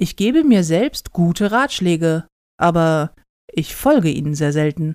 Ich gebe mir selbst gute Ratschläge, aber ich folge ihnen sehr selten.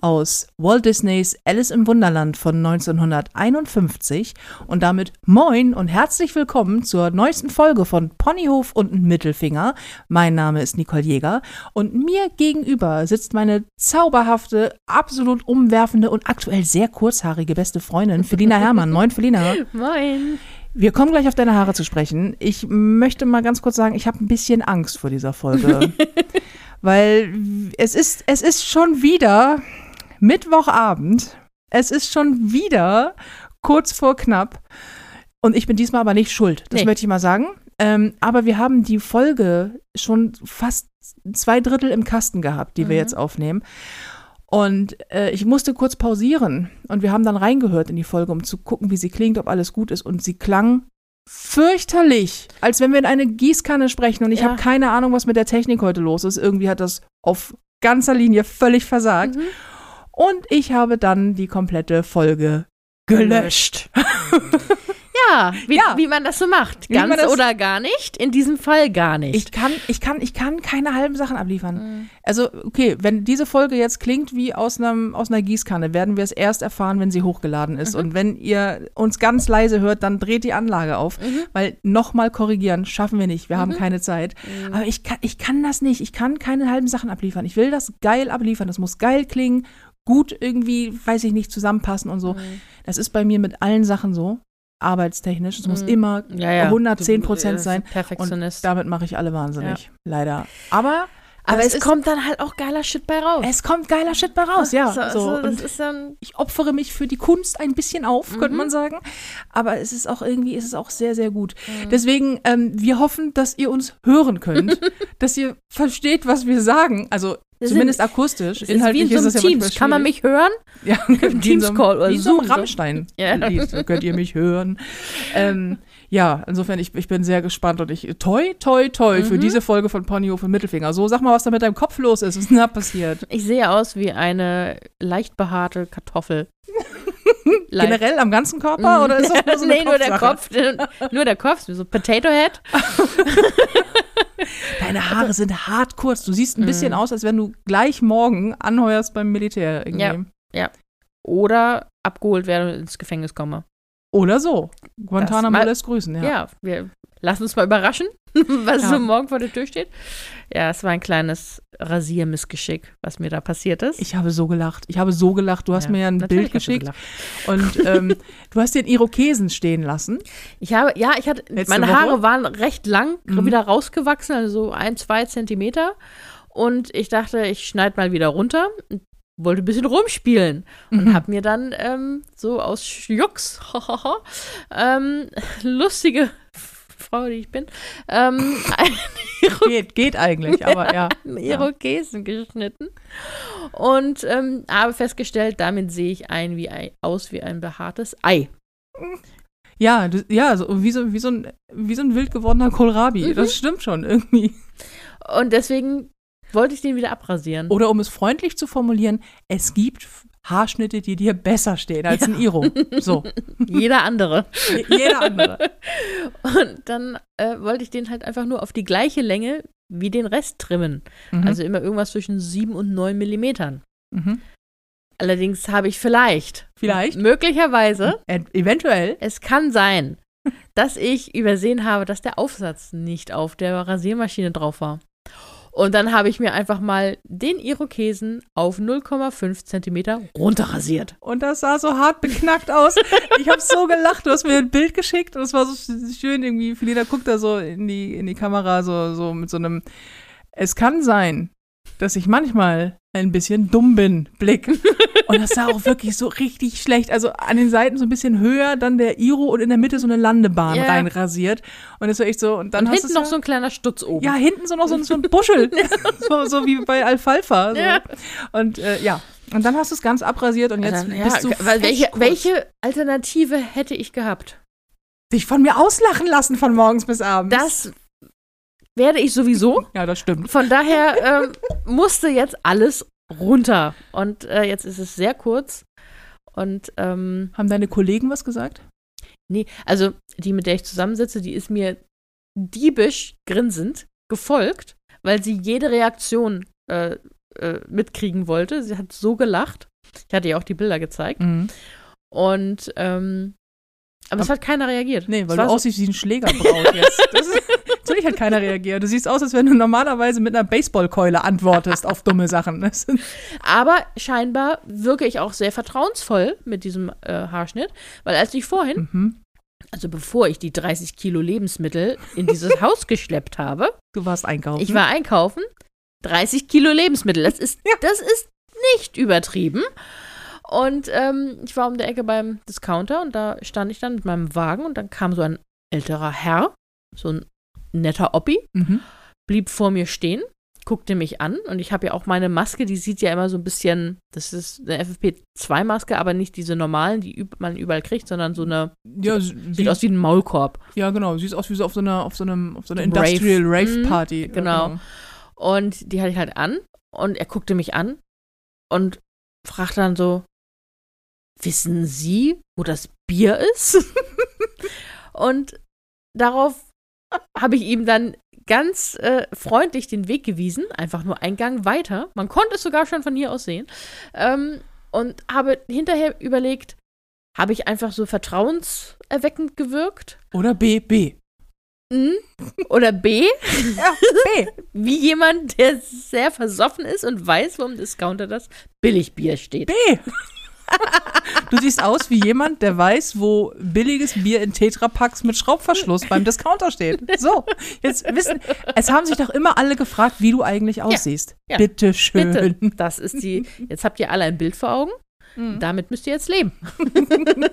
Aus Walt Disneys Alice im Wunderland von 1951 und damit moin und herzlich willkommen zur neuesten Folge von Ponyhof und Mittelfinger. Mein Name ist Nicole Jäger und mir gegenüber sitzt meine zauberhafte, absolut umwerfende und aktuell sehr kurzhaarige beste Freundin Felina Herrmann. Moin Felina. Moin. Wir kommen gleich auf deine Haare zu sprechen. Ich möchte mal ganz kurz sagen, ich habe ein bisschen Angst vor dieser Folge. weil es ist, es ist schon wieder Mittwochabend. Es ist schon wieder kurz vor knapp. Und ich bin diesmal aber nicht schuld. Das Nee. möchte ich mal sagen. Ähm, aber wir haben die Folge schon fast zwei Drittel im Kasten gehabt, die wir Mhm. jetzt aufnehmen. Und äh, ich musste kurz pausieren. Und wir haben dann reingehört in die Folge, um zu gucken, wie sie klingt, ob alles gut ist. Und sie klang fürchterlich, als wenn wir in eine Gießkanne sprechen. Und ich Ja. habe keine Ahnung, was mit der Technik heute los ist. Irgendwie hat das auf ganzer Linie völlig versagt. Mhm. Und ich habe dann die komplette Folge gelöscht. Ja, wie, Ja. wie man das so macht. Ganz oder gar nicht. In diesem Fall gar nicht. Ich kann, ich kann, ich kann keine halben Sachen abliefern. Mhm. Also, okay, wenn diese Folge jetzt klingt wie aus, einem, aus einer Gießkanne, werden wir es erst erfahren, wenn sie hochgeladen ist. Und wenn ihr uns ganz leise hört, dann dreht die Anlage auf. Weil nochmal korrigieren schaffen wir nicht. Wir haben keine Zeit. Aber ich kann, ich kann das nicht. Ich kann keine halben Sachen abliefern. Ich will das geil abliefern. Das muss geil klingen, gut irgendwie, weiß ich nicht, zusammenpassen und so. Das ist bei mir mit allen Sachen so. Arbeitstechnisch. Es muss Mhm. immer ja, ja. 110 Du, Prozent sein. Perfektionist. Und damit mache ich alle wahnsinnig. Leider. Aber, Aber es ist, kommt dann halt auch geiler Shit bei raus. es kommt geiler Shit bei raus, ja. So, So, so, das und ich opfere mich für die Kunst ein bisschen auf, könnte Mhm. man sagen. Aber es ist auch irgendwie, es ist auch sehr, sehr gut. Mhm. Deswegen, ähm, wir hoffen, dass ihr uns hören könnt, dass ihr versteht, was wir sagen. Also Wir zumindest sind- akustisch. Ist wie Inhaltlich in so ist es ja Teams. manchmal Kann man mich hören? Ja, wie in Teams so einem- Call oder wie so so. Rammstein. Ja. So könnt ihr mich hören. ähm, ja, insofern, ich, ich bin sehr gespannt und ich, toi, toi, toi, für Mhm. diese Folge von Ponyhof und Mittelfinger. So, sag mal, was da mit deinem Kopf los ist. Was ist denn da passiert? Ich sehe aus wie eine leicht behaarte Kartoffel. Generell am ganzen Körper oder ist das nur so eine nee, nur der? Kopf. nur der Kopf, so Potato Head. Deine Haare sind hart kurz. Du siehst ein bisschen Mhm. aus, als wenn du gleich morgen anheuerst beim Militär irgendwie. Oder abgeholt werde und ins Gefängnis komme. Oder so. Guantanamo lässt grüßen, ja. Ja, wir lassen uns mal überraschen, was Ja. so morgen vor der Tür steht. Ja, es war ein kleines Rasiermissgeschick, was mir da passiert ist. Ich habe so gelacht. Ich habe so gelacht. Du hast Ja, mir ja ein Bild geschickt gelacht. und ähm, du hast den Irokesen stehen lassen. Ich habe, ja, ich hatte, Letzte meine Woche? Haare waren recht lang, Mhm. wieder rausgewachsen, also so ein, zwei Zentimeter. Und ich dachte, ich schneide mal wieder runter. und Wollte ein bisschen rumspielen und Mhm. habe mir dann ähm, so aus Jux, ähm, lustige Frau, die ich bin, ähm, einen Geht, geht eigentlich, aber ja. ja. Irokesen geschnitten und ähm, habe festgestellt, damit sehe ich ein, wie ein, aus wie ein behaartes Ei. Ja, du, ja so, wie, so, wie, so ein, wie so ein wild gewordener Kohlrabi. Mhm. Das stimmt schon irgendwie. Und deswegen wollte ich den wieder abrasieren. Oder um es freundlich zu formulieren, es gibt Haarschnitte, die dir besser stehen als ein Iro. So. Jeder andere. Jeder andere. Und dann äh, wollte ich den halt einfach nur auf die gleiche Länge wie den Rest trimmen. Mhm. Also immer irgendwas zwischen 7 und 9 Millimetern. mhm. Allerdings habe ich vielleicht, Vielleicht. möglicherweise, Äh, eventuell. es kann sein, dass ich übersehen habe, dass der Aufsatz nicht auf der Rasiermaschine drauf war. Und dann habe ich mir einfach mal den Irokesen auf 0,5 Zentimeter runterrasiert. Und das sah so hart beknackt aus. Ich habe so gelacht. Du hast mir ein Bild geschickt und es war so sch- schön irgendwie. Felina guckt da so in die, in die Kamera so, so mit so einem Es kann sein, dass ich manchmal ein bisschen dumm bin, Blick. Und das sah auch wirklich so richtig schlecht. Also an den Seiten so ein bisschen höher, dann der Iro und in der Mitte so eine Landebahn Ja. reinrasiert. Und es war echt so. Und dann Und hast hinten noch so ein kleiner Stutz oben. Ja, hinten so noch so, so ein Buschel. so, so wie bei Alfalfa. So. Ja. Und äh, ja. Und dann hast du es ganz abrasiert und jetzt Also, ja, bist du weil welche, welche Alternative hätte ich gehabt? dich von mir auslachen lassen von morgens bis abends. Das werde ich sowieso. ja, das stimmt. Von daher ähm, musste jetzt alles runter. Und äh, jetzt ist es sehr kurz. Und ähm, Haben deine Kollegen was gesagt? nee, also die, mit der ich zusammensitze, die ist mir diebisch grinsend gefolgt, weil sie jede Reaktion äh, äh, mitkriegen wollte. Sie hat so gelacht. Ich hatte ihr auch die Bilder gezeigt. Mhm. Und, ähm, aber es Aber- hat keiner reagiert. Nee, Es weil du so- aussiehst wie ein Schlägerbraut jetzt. Das ist, natürlich hat keiner reagiert. Du siehst aus, als wenn du normalerweise mit einer Baseballkeule antwortest auf dumme Sachen. Aber scheinbar wirke ich auch sehr vertrauensvoll mit diesem äh, Haarschnitt, weil als ich vorhin, mhm. also bevor ich die 30 Kilo Lebensmittel in dieses Haus geschleppt habe, Du warst einkaufen. ich war einkaufen, 30 Kilo Lebensmittel, das ist, das ist nicht übertrieben. Und ähm, ich war um der Ecke beim Discounter und da stand ich dann mit meinem Wagen und dann kam so ein älterer Herr, so ein netter Oppi, Mhm. blieb vor mir stehen, guckte mich an und ich habe ja auch meine Maske, die sieht ja immer so ein bisschen, das ist eine FFP2-Maske, aber nicht diese normalen, die man überall kriegt, sondern so eine, Ja, sieht wie, aus wie ein Maulkorb. ja, genau. Siehst aus wie so auf so einer, auf so einem, auf so einer Rave. Industrial Rave Mhm, Party. genau. Und die hatte ich halt an und er guckte mich an und fragte dann so, wissen Sie, wo das Bier ist? und darauf habe ich ihm dann ganz äh, freundlich den Weg gewiesen, einfach nur einen Gang weiter. Man konnte es sogar schon von hier aus sehen. Ähm, und habe hinterher überlegt, habe ich einfach so vertrauenserweckend gewirkt? Oder B, B. Mhm. Oder B, Ja, B. wie jemand, der sehr versoffen ist und weiß, warum Discounter das Billigbier steht. B. Du siehst aus wie jemand, der weiß, wo billiges Bier in Tetrapacks mit Schraubverschluss beim Discounter steht. So, jetzt wissen, es haben sich doch immer alle gefragt, wie du eigentlich aussiehst. ja. Bitte schön. Bitte, das ist die. Jetzt habt ihr alle ein Bild vor Augen. Mhm. Damit müsst ihr jetzt leben.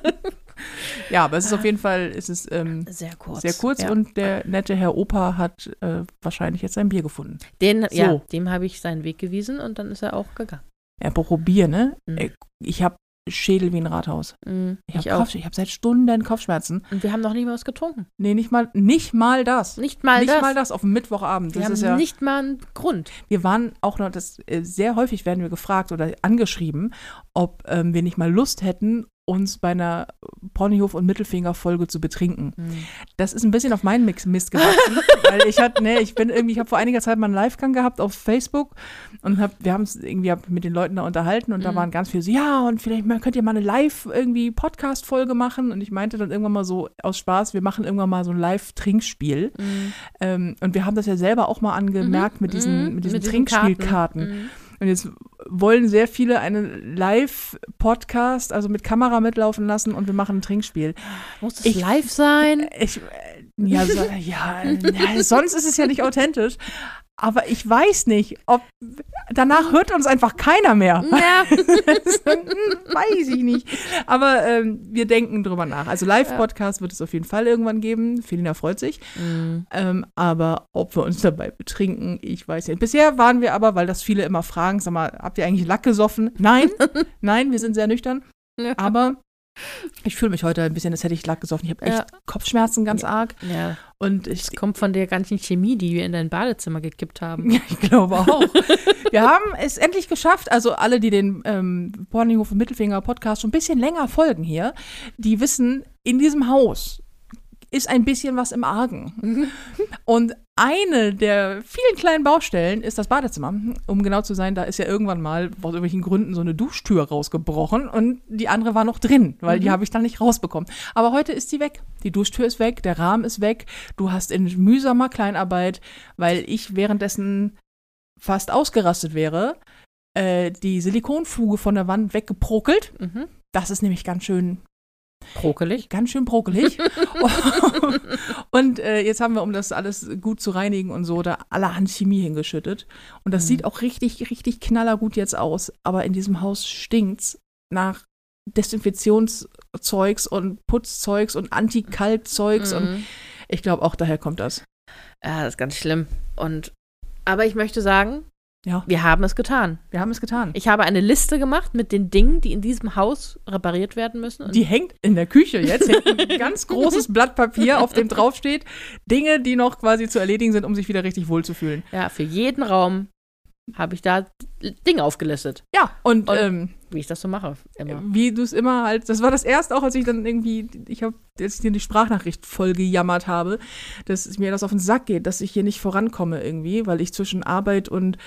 Ja, aber es ist auf jeden Fall, es ist ähm, Sehr kurz. sehr kurz ja. und der nette Herr Opa hat äh, wahrscheinlich jetzt sein Bier gefunden. Den, ja, So. dem habe ich seinen Weg gewiesen und dann ist er auch gegangen. Apropos Bier, ne? Mhm. Äh, Ich habe Schädel wie ein Rathaus. Mhm, Ich habe ich hab seit Stunden Kopfschmerzen. Und wir haben noch nie mal was getrunken. Nee, nicht mal, nicht mal das. Nicht mal nicht das. mal das auf dem Mittwochabend. Wir Das haben ist ja, nicht mal einen Grund. wir waren auch noch, das äh, sehr häufig werden wir gefragt oder angeschrieben, ob ähm, wir nicht mal Lust hätten, uns bei einer Ponyhof- und Mittelfinger-Folge zu betrinken. Mhm. Das ist ein bisschen auf meinen Mix Mist gewachsen, weil ich hatte, nee, ich bin irgendwie, ich habe vor einiger Zeit mal einen Live-Gang gehabt auf Facebook und hab, wir haben es irgendwie hab mit den Leuten da unterhalten und da Mhm. waren ganz viele so, ja, und vielleicht könnt ihr mal eine Live irgendwie Podcast-Folge machen und ich meinte dann irgendwann mal so aus Spaß, wir machen irgendwann mal so ein Live-Trinkspiel Mhm. ähm, und wir haben das ja selber auch mal angemerkt mit diesen, Mhm. mit diesen Karten. Trinkspielkarten. Mhm. Und jetzt wollen sehr viele einen Live-Podcast, also mit Kamera mitlaufen lassen und wir machen ein Trinkspiel. Muss es Ich- live sein? Ich, äh, ja, so, ja, ja, sonst ist es ja nicht authentisch. Aber ich weiß nicht, ob danach hört uns einfach keiner mehr. Ja. Hm, weiß ich nicht. Aber ähm, wir denken drüber nach. Also Live-Podcast wird es auf jeden Fall irgendwann geben. Felina freut sich. Mhm. Ähm, aber ob wir uns dabei betrinken, ich weiß nicht. Bisher waren wir aber, weil das viele immer fragen, sag mal, habt ihr eigentlich Lack gesoffen? Nein, nein, wir sind sehr nüchtern. Ja. Aber ich fühle mich heute ein bisschen, als hätte ich Lack gesoffen. Ich habe echt Ja. Kopfschmerzen ganz arg. ja. Und ich, Das kommt von der ganzen Chemie, die wir in dein Badezimmer gekippt haben. ja, ich glaube auch. wir haben es endlich geschafft. Also alle, die den ähm, Ponyhof und Mittelfinger Podcast schon ein bisschen länger folgen hier, die wissen, in diesem Haus ist ein bisschen was im Argen. Und eine der vielen kleinen Baustellen ist das Badezimmer. Um genau zu sein, da ist ja irgendwann mal aus irgendwelchen Gründen so eine Duschtür rausgebrochen und die andere war noch drin, weil die habe ich dann nicht rausbekommen. Aber heute ist sie weg. Die Duschtür ist weg, der Rahmen ist weg. Du hast in mühsamer Kleinarbeit, weil ich währenddessen fast ausgerastet wäre, äh, die Silikonfuge von der Wand weggeprokelt. Mhm. Das ist nämlich ganz schön Brokelig. ganz schön brokelig. und äh, jetzt haben wir, um das alles gut zu reinigen und so, da allerhand Chemie hingeschüttet. Und das Mhm. sieht auch richtig, richtig knallergut jetzt aus. Aber in diesem Haus stinkt's nach Desinfektionszeugs und Putzzeugs und Anti-Kalt-Zeugs. Und Mhm. ich glaube, auch daher kommt das. Ja, das ist ganz schlimm. Und aber ich möchte sagen, Ja. wir haben es getan. Wir haben es getan. Ich habe eine Liste gemacht mit den Dingen, die in diesem Haus repariert werden müssen. Und Die hängt in der Küche jetzt. Hängt ein ganz großes Blatt Papier, auf dem draufsteht, Dinge, die noch quasi zu erledigen sind, um sich wieder richtig wohlzufühlen. ja, für jeden Raum habe ich da Dinge aufgelistet. Ja, und, Und- ähm, wie ich das so mache. Immer. Wie du es immer halt, das war das erste auch, als ich dann irgendwie, ich habe, als ich dir die Sprachnachricht voll gejammert habe, dass mir das auf den Sack geht, dass ich hier nicht vorankomme irgendwie, weil ich zwischen Arbeit und,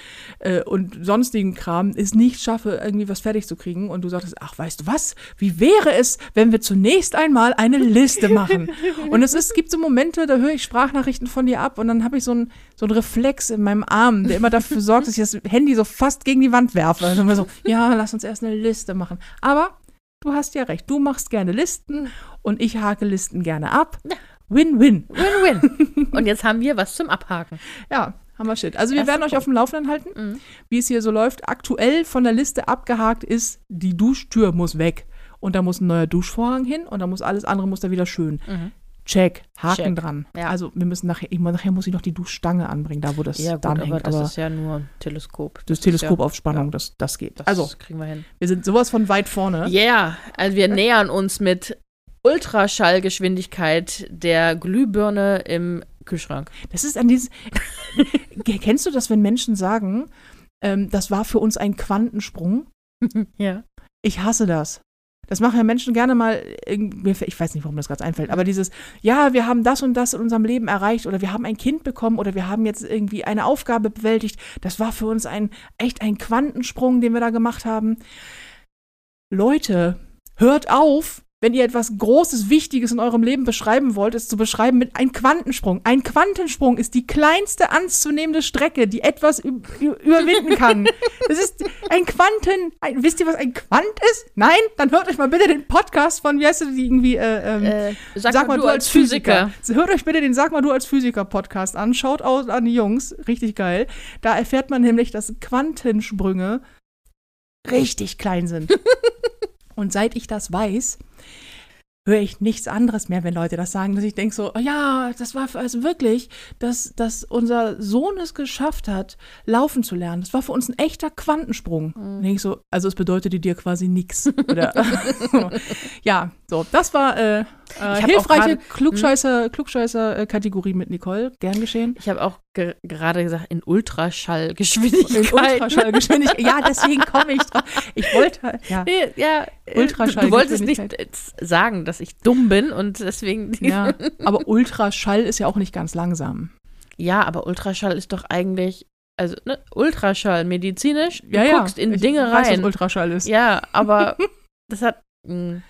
äh, und sonstigen Kram es nicht schaffe, irgendwie was fertig zu kriegen. Und du sagtest, ach, weißt du was? Wie wäre es, wenn wir zunächst einmal eine Liste machen? und es ist, gibt so Momente, da höre ich Sprachnachrichten von dir ab und dann habe ich so einen so Reflex in meinem Arm, der immer dafür sorgt, dass ich das Handy so fast gegen die Wand werfe. Also immer so, ja, lass uns erst eine Liste machen. Aber du hast ja recht, du machst gerne Listen und ich hake Listen gerne ab. Win-win. Win-win. Und jetzt haben wir was zum Abhaken. Ja, haben wir Shit. Also wir werden euch auf dem Laufenden halten, Mhm. wie es hier so läuft. Aktuell von der Liste abgehakt ist, die Duschtür muss weg. Und da muss ein neuer Duschvorhang hin und da muss alles andere muss da wieder schön. Mhm. Check, Haken Check. dran. Ja. Also wir müssen nachher, ich, nachher muss ich noch die Duschstange anbringen, da wo das Ja, gut, dran aber hängt. das Aber ist ja nur Teleskop. das ist Teleskop ja, auf Spannung, das, das geht. Das also, kriegen wir hin. wir sind sowas von weit vorne. Ja, yeah, also wir nähern uns mit Ultraschallgeschwindigkeit der Glühbirne im Kühlschrank. Das ist an dieses. Kennst du das, wenn Menschen sagen, ähm, das war für uns ein Quantensprung? ja. Ich hasse das. Das machen ja Menschen gerne mal, fällt- ich weiß nicht, warum das gerade einfällt, aber dieses, ja, wir haben das und das in unserem Leben erreicht oder wir haben ein Kind bekommen oder wir haben jetzt irgendwie eine Aufgabe bewältigt. Das war für uns ein echt ein Quantensprung, den wir da gemacht haben. Leute, hört auf, wenn ihr etwas Großes, Wichtiges in eurem Leben beschreiben wollt, es zu beschreiben mit einem Quantensprung. Ein Quantensprung ist die kleinste anzunehmende Strecke, die etwas überwinden kann. Das ist ein Quanten. Ein, wisst ihr, was ein Quant ist? Nein? Dann hört euch mal bitte den Podcast von, wie heißt du die irgendwie? Äh, ähm, Äh, sag, mal, du als Physiker. Hört euch bitte den Sag mal du als Physiker-Podcast an. Schaut aus an die Jungs. Richtig geil. Da erfährt man nämlich, dass Quantensprünge richtig klein sind. Und seit ich das weiß, höre ich nichts anderes mehr, wenn Leute das sagen, dass ich denke so, oh ja, das war für, also wirklich, dass, dass unser Sohn es geschafft hat, laufen zu lernen. Das war für uns ein echter Quantensprung. Und denke ich so, also es bedeutete dir quasi nichts. Ja, so, das war äh, äh, hilfreiche grad- Klugscheißer, Klugscheißer-Kategorie mit Nicole. Gern geschehen. Ich habe auch gerade gesagt, in In Ultraschallgeschwindigkeit. Ultraschallgeschwindigkeit. Ja, deswegen komme ich drauf. Ich wollte, ja. Nee, ja, äh, Ultraschallgeschwindigkeit. Du wolltest nicht äh, sagen, dass ich dumm bin und deswegen. Ja, aber Ultraschall ist ja auch nicht ganz langsam. Ja, aber Ultraschall ist doch eigentlich, also ne, Ultraschall, medizinisch, du Ja, ja. guckst in ich Dinge weiß, rein. was Ultraschall ist. ja, aber das hat. mh,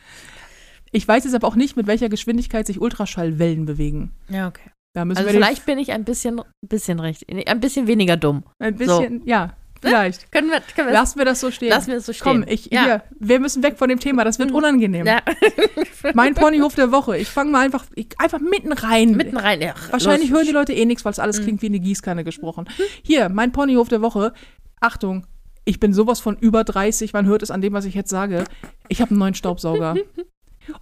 Ich weiß jetzt aber auch nicht, mit welcher Geschwindigkeit sich Ultraschallwellen bewegen. Ja, okay. Also vielleicht bin ich ein bisschen, bisschen recht, ein bisschen weniger dumm. ein bisschen, ja, vielleicht. Können wir, können wir Lassen wir das so stehen. lassen wir das so stehen. Komm, ich, ja. hier, wir müssen weg von dem Thema, das wird Mhm. unangenehm. Ja. Mein Ponyhof der Woche. Ich fange mal einfach, ich, einfach mitten rein. Mitten rein. Ja, Wahrscheinlich los. hören die Leute eh nichts, weil es alles Mhm. klingt wie eine Gießkanne gesprochen. Hier, mein Ponyhof der Woche. Achtung, ich bin sowas von über 30, man hört es an dem, was ich jetzt sage. Ich habe einen neuen Staubsauger.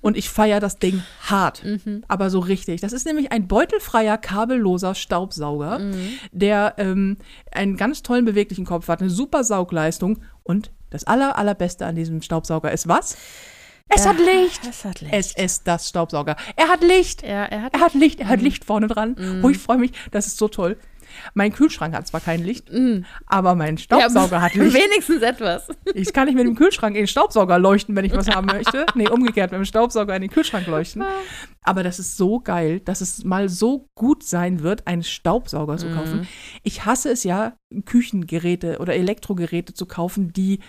Und ich feiere das Ding hart. Mhm. Aber so richtig. Das ist nämlich ein beutelfreier, kabelloser Staubsauger, Mhm. der ähm, einen ganz tollen beweglichen Kopf hat, eine super Saugleistung. Und das aller, allerbeste an diesem Staubsauger ist was? Es Ja, hat Licht. Es hat Licht. Es ist das Staubsauger. Er hat Licht. ja, er hat. Er hat Licht, er hat Licht vorne dran. Mhm. Oh, ich freue mich, das ist so toll. Mein Kühlschrank hat zwar kein Licht, Mhm. aber mein Staubsauger Ja, hat Licht. Wenigstens etwas. Ich kann nicht mit dem Kühlschrank in den Staubsauger leuchten, wenn ich was haben möchte. Nee, umgekehrt, mit dem Staubsauger in den Kühlschrank leuchten. Aber das ist so geil, dass es mal so gut sein wird, einen Staubsauger zu kaufen. Mhm. Ich hasse es ja, Küchengeräte oder Elektrogeräte zu kaufen, die,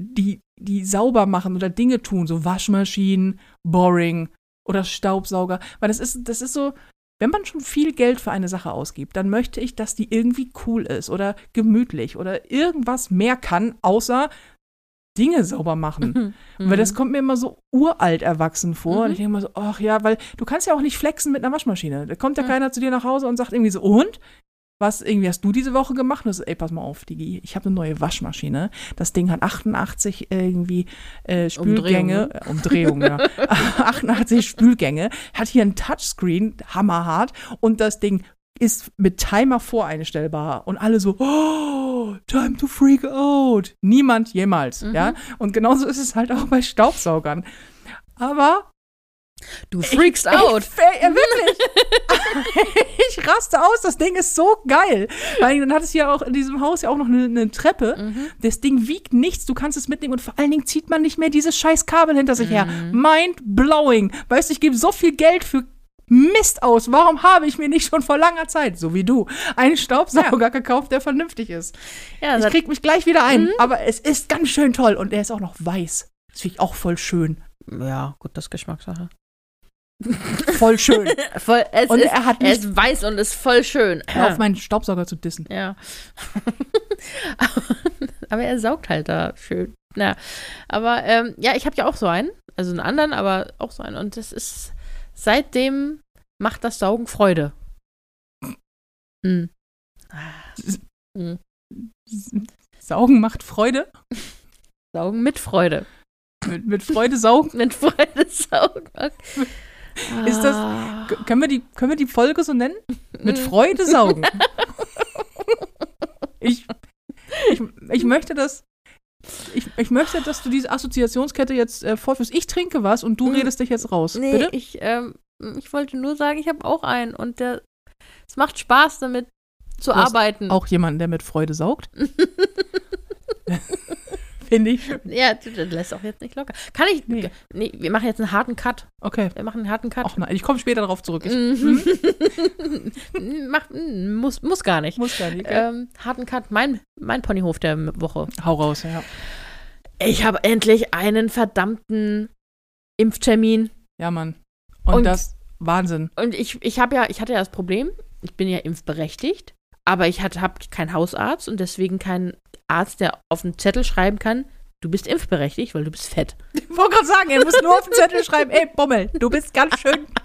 die, die sauber machen oder Dinge tun, so Waschmaschinen, Boring oder Staubsauger. Weil das ist, das ist so, wenn man schon viel Geld für eine Sache ausgibt, dann möchte ich, dass die irgendwie cool ist oder gemütlich oder irgendwas mehr kann, außer Dinge sauber machen. Mhm. Weil das kommt mir immer so uralt erwachsen vor. Mhm. Und ich denke immer so, ach ja, weil du kannst ja auch nicht flexen mit einer Waschmaschine. Da kommt ja Mhm. keiner zu dir nach Hause und sagt irgendwie so, und? Was irgendwie hast du diese Woche gemacht? Und so, ey, pass mal auf, Digi, ich habe eine neue Waschmaschine. Das Ding hat 88 irgendwie äh, Spülgänge, äh, Umdrehungen, ja. 88 Spülgänge, hat hier ein Touchscreen, hammerhart, und das Ding ist mit Timer voreinstellbar. Und alle so, oh, time to freak out. Niemand jemals, Mhm. ja. Und genauso ist es halt auch bei Staubsaugern. Aber Du freakst out. Ich, ich, ja, wirklich. ich raste aus, das Ding ist so geil. Weil dann hat es ja auch in diesem Haus ja auch noch eine, eine Treppe. Mhm. Das Ding wiegt nichts, du kannst es mitnehmen und vor allen Dingen zieht man nicht mehr dieses scheiß Kabel hinter sich her. Mhm. Mind blowing. Weißt du, ich gebe so viel Geld für Mist aus. Warum habe ich mir nicht schon vor langer Zeit, so wie du, einen Staubsauger gekauft, der vernünftig ist? Ja, Ich krieg mich gleich wieder ein, aber es ist ganz schön toll und er ist auch noch weiß. Das finde ich auch voll schön. ja, gut, das ist Geschmackssache. Voll schön. Voll, es Und ist, er hat nicht ist weiß und ist voll schön. Hör auf, meinen Staubsauger zu dissen. Ja. aber er saugt halt da schön. Ja. Aber ähm, ja, ich habe ja auch so einen. Also einen anderen, aber auch so einen. Und das ist seitdem macht das Saugen Freude. Mm. Saugen macht Freude. Saugen mit Freude. Mit, mit Freude saugen. Mit Freude saugen. Okay. Ist das- Ah. Können wir, die, können wir die Folge so nennen? Mit Mm. Freude saugen. Ich, ich, ich möchte das. Ich, ich möchte, dass du diese Assoziationskette jetzt äh, fortführst. Ich trinke was und du Mm. redest dich jetzt raus. Nee, Bitte? ich, ähm, ich wollte nur sagen, ich habe auch einen und der, es macht Spaß damit zu Du arbeiten. Auch jemanden, der mit Freude saugt. Finde ich schön. Ja, du, du lässt auch jetzt nicht locker. Kann ich? Nee. Nee. wir machen jetzt einen harten Cut. Okay. Wir machen einen harten Cut. Ach nein, ich komme später darauf zurück. Ich Mhm. Mach, mm, muss, muss gar nicht. muss gar nicht. Ähm, harten Cut, mein, mein Ponyhof der Woche. Hau raus, ja. Ich habe endlich einen verdammten Impftermin. Ja, Mann. Und, Und- das, Wahnsinn. Und ich, ich habe ja, ich hatte ja das Problem, ich bin ja impfberechtigt, aber ich habe keinen Hausarzt und deswegen keinen Arzt, der auf einen Zettel schreiben kann, du bist impfberechtigt, weil du bist fett. Ich wollte gerade sagen, er muss nur auf den Zettel schreiben, ey, Bommel, du bist ganz schön.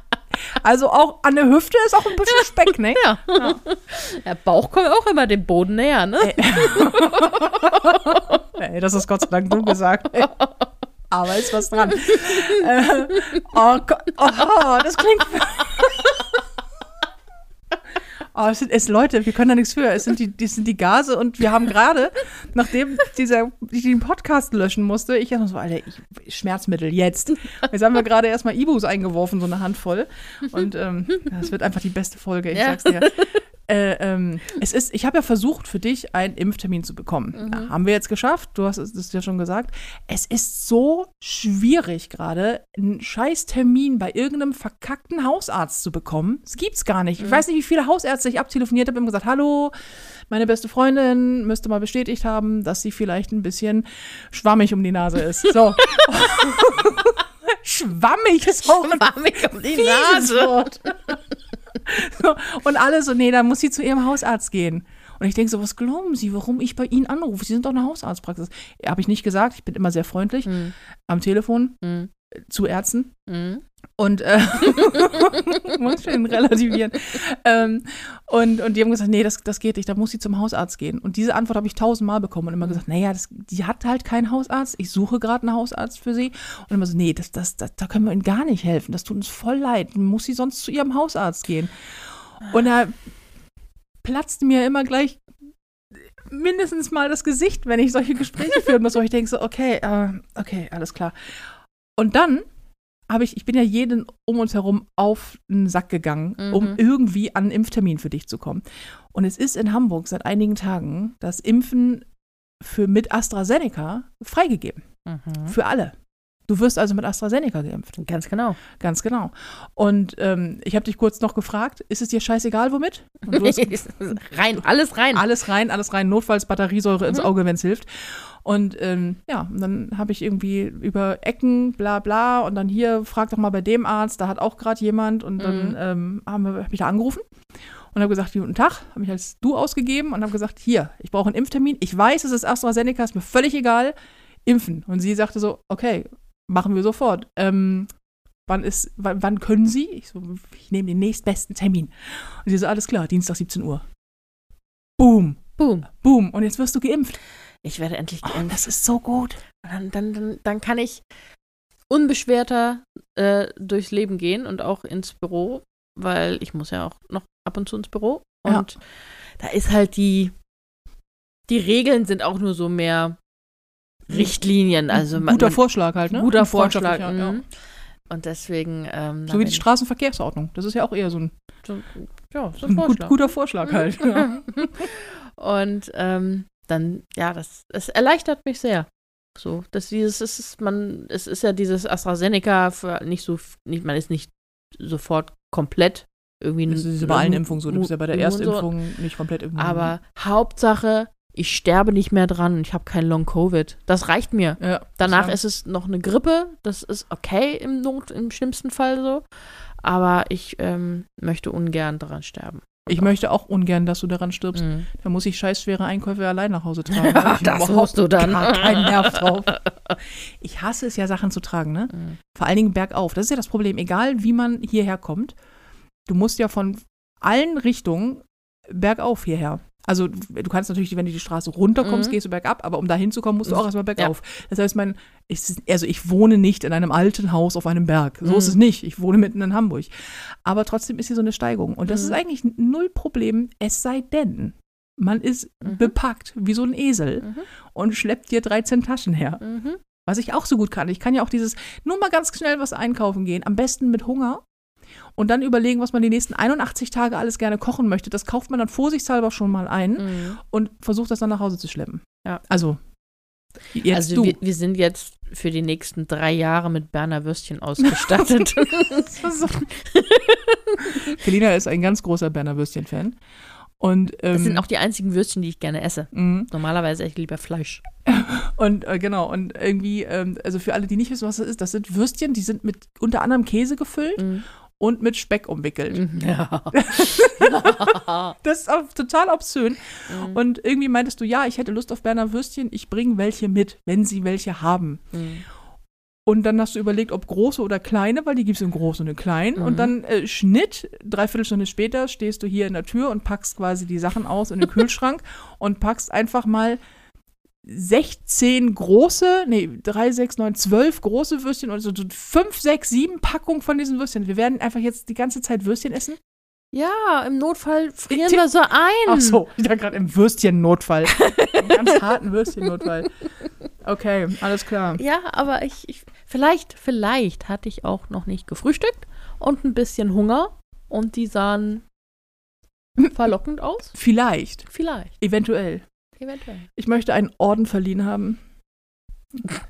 Also auch an der Hüfte ist auch ein bisschen Speck, ne? Ja. Der Bauch kommt auch immer dem Boden näher, ne? Ey, das ist Gott sei Dank du gesagt. Ey. Aber ist was dran. äh, oh Gott, oh, das klingt. Oh, es sind es Leute, wir können da nichts für. Es sind die, das sind die Gase und wir haben gerade, nachdem dieser, ich den Podcast löschen musste, ich dachte so, Alter, ich, Schmerzmittel jetzt. Jetzt haben wir gerade erstmal Ibus eingeworfen, so eine Handvoll. Und ähm, das wird einfach die beste Folge, ich Ja. sag's dir. Äh, ähm, es ist, ich habe ja versucht, für dich einen Impftermin zu bekommen. Mhm. Haben wir jetzt geschafft, du hast es ja schon gesagt. Es ist so schwierig gerade, einen scheiß Termin bei irgendeinem verkackten Hausarzt zu bekommen. Das gibt's gar nicht. Mhm. Ich weiß nicht, wie viele Hausärzte ich abtelefoniert habe und gesagt, hallo, meine beste Freundin müsste mal bestätigt haben, dass sie vielleicht ein bisschen schwammig um die Nase ist. So. schwammig ist auch mich um die Nase. So, und alle so, nee, dann muss sie zu ihrem Hausarzt gehen. Und ich denke so, was glauben Sie, warum ich bei Ihnen anrufe? Sie sind doch eine Hausarztpraxis. Habe ich nicht gesagt, ich bin immer sehr freundlich Hm, am Telefon hm, zu Ärzten. hm. Und äh, muss schön relativieren. ähm, und, und die haben gesagt, nee, das, das geht nicht, da muss sie zum Hausarzt gehen. Und diese Antwort habe ich tausendmal bekommen und immer gesagt, naja, das, die hat halt keinen Hausarzt, ich suche gerade einen Hausarzt für sie. Und immer so, nee, das, das, das, da können wir ihnen gar nicht helfen, das tut uns voll leid, muss sie sonst zu ihrem Hausarzt gehen. Und da platzt mir immer gleich mindestens mal das Gesicht, wenn ich solche Gespräche führen muss, wo ich denke so, okay, äh, okay, alles klar. Und dann habe ich, ich bin ja jeden um uns herum auf den Sack gegangen, um Mhm. irgendwie an einen Impftermin für dich zu kommen. Und es ist in Hamburg seit einigen Tagen das Impfen für mit AstraZeneca freigegeben. Mhm. Für alle. Du wirst also mit AstraZeneca geimpft. Ganz genau. Ganz genau. Und ähm, ich habe dich kurz noch gefragt, ist es dir scheißegal, womit? Und du hast rein, alles rein. alles rein, alles rein, notfalls Batteriesäure ins Mhm. Auge, wenn es hilft. Und ähm, ja, und dann habe ich irgendwie über Ecken, bla bla, und dann hier, frag doch mal bei dem Arzt, da hat auch gerade jemand. Und dann Mhm. ähm, haben wir, hab ich da angerufen und habe gesagt, guten Tag, habe mich als du ausgegeben und habe gesagt, hier, ich brauche einen Impftermin. Ich weiß, es ist AstraZeneca, ist mir völlig egal, impfen. Und sie sagte so, okay, machen wir sofort. Ähm, wann ist, wann, wann können Sie? Ich so, ich nehme den nächstbesten Termin. Und sie so, alles klar, Dienstag 17 Uhr. Boom. Boom. Boom. Und jetzt wirst du geimpft. Ich werde endlich Oh, geimpft. das ist so gut. Dann, dann, dann, dann kann ich unbeschwerter äh, durchs Leben gehen und auch ins Büro, weil ich muss ja auch noch ab und zu ins Büro. Ja. Und da ist halt die, die Regeln sind auch nur so mehr Richtlinien. Also guter man, Vorschlag halt, ne? guter Vorschlag. freundschaftlicher, Ja. mhm. Und deswegen. Ähm, So wie die Straßenverkehrsordnung. Das ist ja auch eher so ein, so, ja, so ein gut, Vorschlag. guter Vorschlag halt. Ja. Und ähm, dann, ja, das, es erleichtert mich sehr. So, dass dieses, es ist, man, es ist ja dieses AstraZeneca für nicht so, nicht, man ist nicht sofort komplett irgendwie. Das ist bei allen Impfungen so. Du bist ja bei der immun so. Erstimpfung nicht komplett immun. Aber Hauptsache, ich sterbe nicht mehr dran und ich habe kein Long-Covid. Das reicht mir. ja, Danach das ist es noch eine Grippe. Das ist okay im Not, im schlimmsten Fall so. Aber ich ähm, möchte ungern daran sterben. Ich möchte auch ungern, dass du daran stirbst. Mhm. Da muss ich scheißschwere Einkäufe allein nach Hause tragen. Ja, das musst du dann. Keinen Nerv drauf. Ich hasse es ja, Sachen zu tragen, ne? Mhm. Vor allen Dingen bergauf. Das ist ja das Problem. Egal, wie man hierher kommt, du musst ja von allen Richtungen bergauf hierher. Also du kannst natürlich, wenn du die Straße runterkommst, Mhm. gehst du bergab, aber um da hinzukommen, musst du auch erstmal Ja. bergauf. Das heißt, mein, ich, also ich wohne nicht in einem alten Haus auf einem Berg. So Mhm. ist es nicht. Ich wohne mitten in Hamburg. Aber trotzdem ist hier so eine Steigung. Und das Mhm. ist eigentlich null Problem, es sei denn, man ist Mhm. bepackt wie so ein Esel Mhm. und schleppt dir 13 Taschen her. Mhm. Was ich auch so gut kann. Ich kann ja auch dieses, nur mal ganz schnell was einkaufen gehen, am besten mit Hunger und dann überlegen, was man die nächsten 81 Tage alles gerne kochen möchte. Das kauft man dann vorsichtshalber schon mal ein Mhm. und versucht das dann nach Hause zu schleppen. Ja. Also, jetzt also du. Wir, wir sind jetzt für die nächsten drei Jahre mit Berner Würstchen ausgestattet. Felina ist ein ganz großer Berner Würstchen-Fan. Und, ähm, Das sind auch die einzigen Würstchen, die ich gerne esse. mh. Normalerweise esse ich lieber Fleisch. Und äh, genau, und irgendwie, ähm, also für alle, die nicht wissen, was das ist, das sind Würstchen, die sind mit unter anderem Käse gefüllt Mhm. Und mit Speck umwickelt. Ja. Das ist auch total obszön. Mhm. Und irgendwie meintest du, ja, ich hätte Lust auf Berner Würstchen, ich bringe welche mit, wenn sie welche haben. Mhm. Und dann hast du überlegt, ob große oder kleine, weil die gibt es in groß und in klein. Mhm. Und dann äh, Schnitt, dreiviertel Stunde später stehst du hier in der Tür und packst quasi die Sachen aus in den Kühlschrank und packst einfach mal 16 große, nee, 3, 6, 9, 12 große Würstchen und so 5, 6, 7 Packungen von diesen Würstchen. Wir werden einfach jetzt die ganze Zeit Würstchen essen. ja, im Notfall frieren wir so ein. Ach so, ich da gerade im Würstchen-Notfall. Im ganz harten Würstchen-Notfall. Okay, alles klar. Ja, aber ich, ich vielleicht, vielleicht hatte ich auch noch nicht gefrühstückt und ein bisschen Hunger und die sahen verlockend aus. Vielleicht, Vielleicht, eventuell. Eventuell. Ich möchte einen Orden verliehen haben.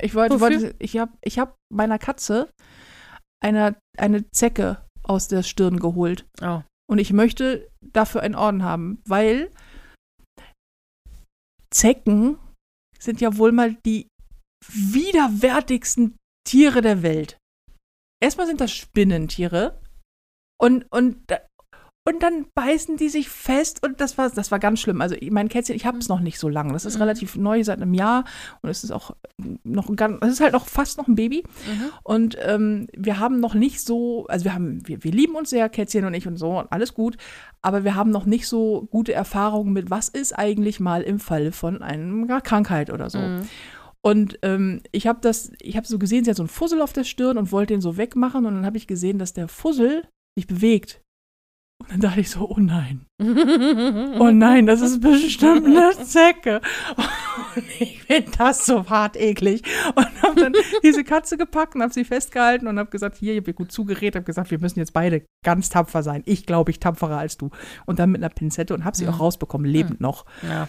Ich wollte, Wofür? wollte ich habe ich hab meiner Katze eine, eine Zecke aus der Stirn geholt. Oh. Und ich möchte dafür einen Orden haben, weil Zecken sind ja wohl mal die widerwärtigsten Tiere der Welt. Erstmal sind das Spinnentiere und, und, und dann beißen die sich fest und das war, das war ganz schlimm. Also mein Kätzchen, ich habe es noch nicht so lange. Das ist Mhm. relativ neu, seit einem Jahr und es ist auch noch ganz, es ist halt noch fast noch ein Baby. Mhm. Und ähm, wir haben noch nicht so, also wir haben, wir, wir lieben uns sehr, Kätzchen und ich und so, und alles gut, aber wir haben noch nicht so gute Erfahrungen mit, was ist eigentlich mal im Falle von einer Krankheit oder so. Mhm. Und ähm, ich habe das, ich habe so gesehen, sie hat so einen Fussel auf der Stirn und wollte den so wegmachen und dann habe ich gesehen, dass der Fussel sich bewegt. Und dann dachte ich so, oh nein, oh nein, das ist bestimmt eine Zecke. Und ich finde das so hart eklig. Und habe dann diese Katze gepackt und habe sie festgehalten und habe gesagt, hier, ich habe gut zugeredet, habe gesagt, wir müssen jetzt beide ganz tapfer sein. Ich glaube, ich tapferer als du. Und dann mit einer Pinzette und habe sie Mhm. auch rausbekommen, lebend noch. Ja.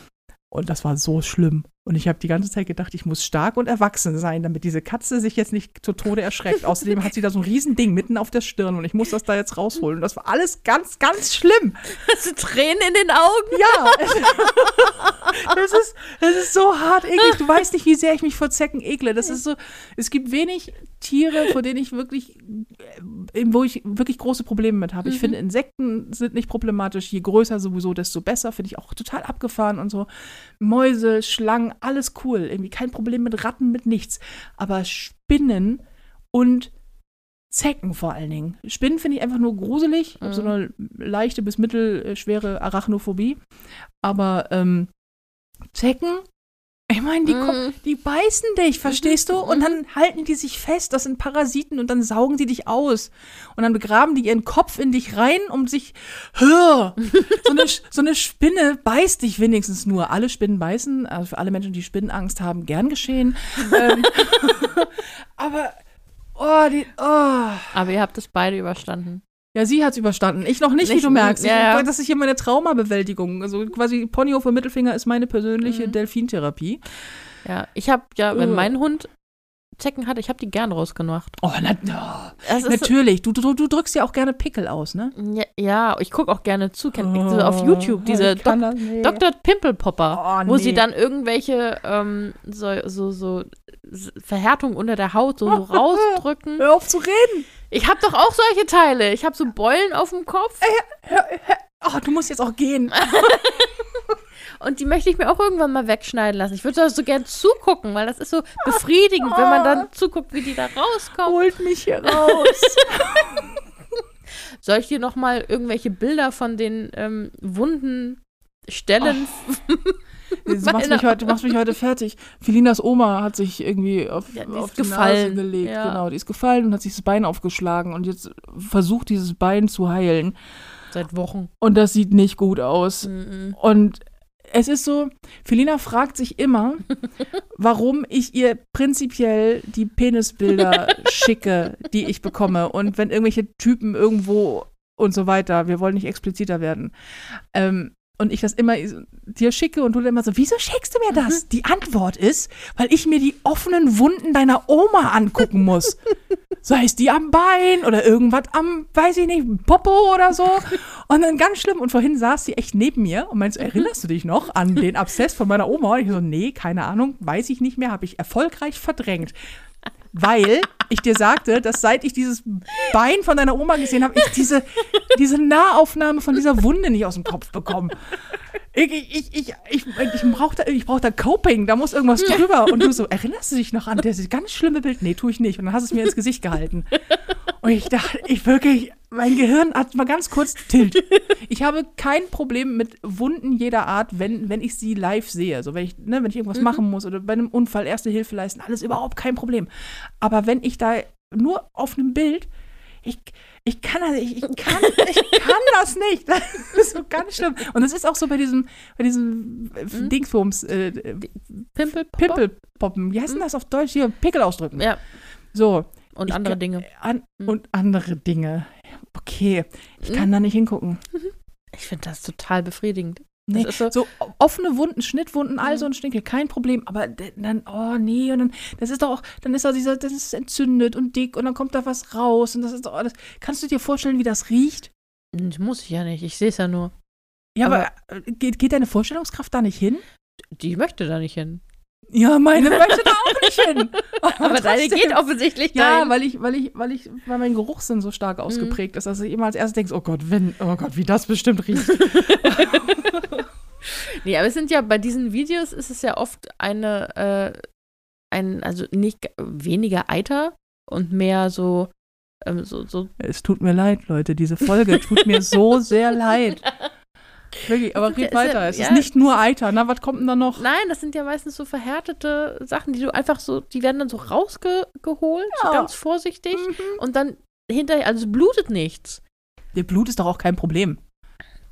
Und das war so schlimm. Und ich habe die ganze Zeit gedacht, ich muss stark und erwachsen sein, damit diese Katze sich jetzt nicht zu Tode erschreckt. Außerdem hat sie da so ein Riesending mitten auf der Stirn und ich muss das da jetzt rausholen. Und das war alles ganz, ganz schlimm. Hast du Tränen in den Augen? Ja. Das ist, das ist so hart eklig. Du weißt nicht, wie sehr ich mich vor Zecken ekle. Das ist so, es gibt wenig Tiere, vor denen ich wirklich, äh, wo ich wirklich große Probleme mit habe. Ich Mhm. finde, Insekten sind nicht problematisch. Je größer sowieso, desto besser. Finde ich auch total abgefahren und so. Mäuse, Schlangen, alles cool. Irgendwie kein Problem mit Ratten, mit nichts. Aber Spinnen und Zecken vor allen Dingen. Spinnen finde ich einfach nur gruselig. Ich habe so Mhm. eine leichte bis mittelschwere Arachnophobie. Aber ähm, Zecken, ich meine, die, Mhm. die beißen dich, verstehst du? Und Mhm. dann halten die sich fest, das sind Parasiten und dann saugen die dich aus. Und dann begraben die ihren Kopf in dich rein, um sich. Hör! So eine, so eine Spinne beißt dich wenigstens nur. Alle Spinnen beißen, also für alle Menschen, die Spinnenangst haben, gern geschehen. ähm, aber. Oh, die, oh. Aber ihr habt es beide überstanden. Ja, sie hat's überstanden. Ich noch nicht, wie Nicht- du merkst. ja, ja. Ich, das ist hier meine Traumabewältigung. Also quasi Ponyhof und Mittelfinger ist meine persönliche Mhm. Delfintherapie. Ja, ich habe ja, wenn Ugh. mein Hund Zecken hatte, ich habe die gern rausgemacht. Oh, na, oh. Natürlich. Du, du, du drückst ja auch gerne Pickel aus, ne? Ja, ja, ich gucke auch gerne zu. Kennt ihr so auf YouTube diese Oh, ich Dok das nicht. Dr. Pimpelpopper, Oh, wo nee. sie dann irgendwelche ähm, so, so, so Verhärtung unter der Haut so, so rausdrücken. Hör auf zu reden. Ich habe doch auch solche Teile. Ich habe so Beulen auf dem Kopf Oh, du musst jetzt auch gehen. und die möchte ich mir auch irgendwann mal wegschneiden lassen. Ich würde da so gern zugucken, weil das ist so befriedigend, wenn man dann zuguckt, wie die da rauskommen. Holt mich hier raus. Soll ich dir noch mal irgendwelche Bilder von den ähm, wunden Stellen? Du machst, mich heute, du machst mich heute fertig. Felinas Oma hat sich irgendwie auf, Ja, die auf die Nase gefallen. gelegt. Ja. Genau, die ist gefallen und hat sich das Bein aufgeschlagen und jetzt versucht dieses Bein zu heilen. Seit Wochen. Und das sieht nicht gut aus. Mhm. Und es ist so, Felina fragt sich immer, warum ich ihr prinzipiell die Penisbilder schicke, die ich bekomme. Und wenn irgendwelche Typen irgendwo und so weiter, wir wollen nicht expliziter werden. Ähm, und ich das immer dir schicke und du dann immer so, wieso schickst du mir das? Die Antwort ist, weil ich mir die offenen Wunden deiner Oma angucken muss. Sei es die am Bein oder irgendwas am, weiß ich nicht, Popo oder so. Und dann ganz schlimm. Und vorhin saß sie echt neben mir und meinte, so, erinnerst du dich noch an den Abszess von meiner Oma? Und ich so, nee, keine Ahnung, weiß ich nicht mehr, habe ich erfolgreich verdrängt. Weil ich dir sagte, dass seit ich dieses Bein von deiner Oma gesehen habe, ich diese, diese Nahaufnahme von dieser Wunde nicht aus dem Kopf bekomme. Ich, ich, ich, ich, ich, brauche da, ich brauch da Coping, da muss irgendwas drüber. Und du so, erinnerst du dich noch an das ganz schlimme Bild? Nee, tue ich nicht. Und dann hast du es mir ins Gesicht gehalten. Und ich dachte, ich wirklich, mein Gehirn hat mal ganz kurz tilt. Ich habe kein Problem mit Wunden jeder Art, wenn, wenn ich sie live sehe. Also wenn ich, ne, wenn ich irgendwas machen muss oder bei einem Unfall Erste Hilfe leisten, alles überhaupt kein Problem. Aber wenn ich da nur auf einem Bild, ich, ich kann das nicht, ich kann, ich kann das nicht. Das ist so ganz schlimm. Und es ist auch so bei diesem, bei diesem äh, Mhm. Dingsbums, äh, Pimpel, Pimpelpoppen. Wie heißt denn das auf Deutsch? Hier, Pickel ausdrücken. Ja, So. und Ich andere kann- Dinge. An, Mhm. und andere Dinge. Okay, ich kann Mhm. da nicht hingucken. Ich finde das total befriedigend. Nee, ist so offene Wunden, Schnittwunden, all Mhm. so ein Stinkel, kein Problem. Aber dann, oh nee, und dann, das ist doch auch, dann ist da dieser, das ist entzündet und dick und dann kommt da was raus und das ist doch alles. Kannst du dir vorstellen, wie das riecht? Das muss ich ja nicht. Ich sehe es ja nur. Ja, aber, Aber- äh, geht, geht deine Vorstellungskraft da nicht hin? Die möchte da nicht hin. Ja, meine möchte da auch nicht hin. Aber deine trotzdem. geht offensichtlich Ja, dahin. weil ich, weil ich, weil ich, weil mein Geruchssinn so stark ausgeprägt ist, dass du immer als erstes denkst, oh Gott, wenn, oh Gott, wie das bestimmt riecht. Nee, aber es sind ja bei diesen Videos ist es ja oft eine, äh, ein, also nicht weniger Eiter und mehr so, ähm, so, so Es tut mir leid, Leute, diese Folge tut mir so sehr leid. Wirklich, aber ist red ist ja- weiter. Es ist ja. nicht nur Eiter. Na, was kommt denn da noch? Nein, das sind ja meistens so verhärtete Sachen, die du einfach so, die werden dann so rausgeholt, so Ja. ganz vorsichtig. Mhm. Und dann hinterher, also es blutet nichts. Der Blut ist doch auch kein Problem.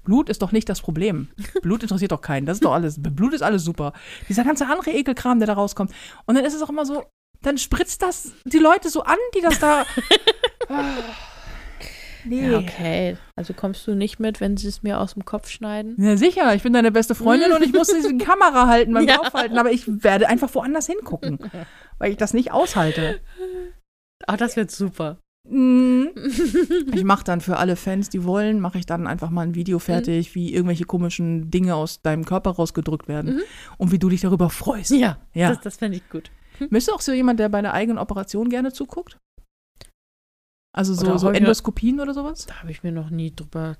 Blut ist doch nicht das Problem. Blut interessiert doch keinen. Das ist doch alles. Blut ist alles super. Dieser ganze andere Ekelkram, der da rauskommt. Und dann ist es auch immer so, dann spritzt das die Leute so an, die das da. Ah. nee. Ja, okay. Also kommst du nicht mit, wenn sie es mir aus dem Kopf schneiden? Ja, sicher, ich bin deine beste Freundin und ich muss diese Kamera halten beim Ja. Draufhalten, aber ich werde einfach woanders hingucken, weil ich das nicht aushalte. Ach, das wird super. Mm. Ich mache dann für alle Fans, die wollen, mache ich dann einfach mal ein Video fertig, wie irgendwelche komischen Dinge aus deinem Körper rausgedrückt werden Mhm. und wie du dich darüber freust. Ja, Ja. das, das fände ich gut. Bist du auch so jemand, der bei einer eigenen Operation gerne zuguckt? Also so, so Endoskopien oder sowas? Da habe ich mir noch nie drüber.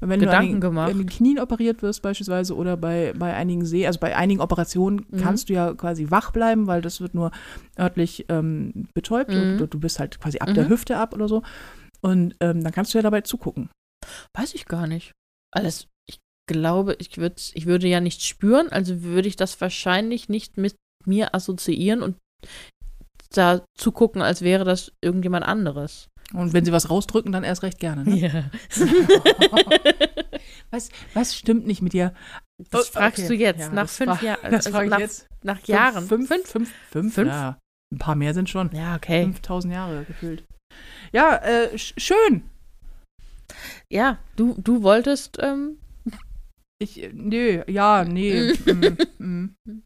Wenn Gedanken du an den. Wenn du Knien operiert wirst beispielsweise oder bei, bei einigen See, also bei einigen Operationen Mhm. kannst du ja quasi wach bleiben, weil das wird nur örtlich ähm, betäubt Mhm. und du, du bist halt quasi ab der Mhm. Hüfte ab oder so. Und ähm, dann kannst du ja dabei zugucken. Weiß ich gar nicht. Alles, ich glaube, ich, würd, ich würde ja nicht spüren, also würde ich das wahrscheinlich nicht mit mir assoziieren und da zugucken, als wäre das irgendjemand anderes. Und wenn sie was rausdrücken, dann erst recht gerne. Ne? Ja. Was, was stimmt nicht mit dir? Das Oh, fragst okay. du jetzt, Ja, nach das fünf Jahren. Das also ich nach, jetzt. nach Jahren. Fünf, fünf, fünf, fünf, Fünf? Ja, ein paar mehr sind schon. Ja, okay. 5000 Jahre gefühlt. Ja, äh, sch schön. Ja, du, du wolltest, ähm, Ich, äh, nö, ja, nee. mm, mm.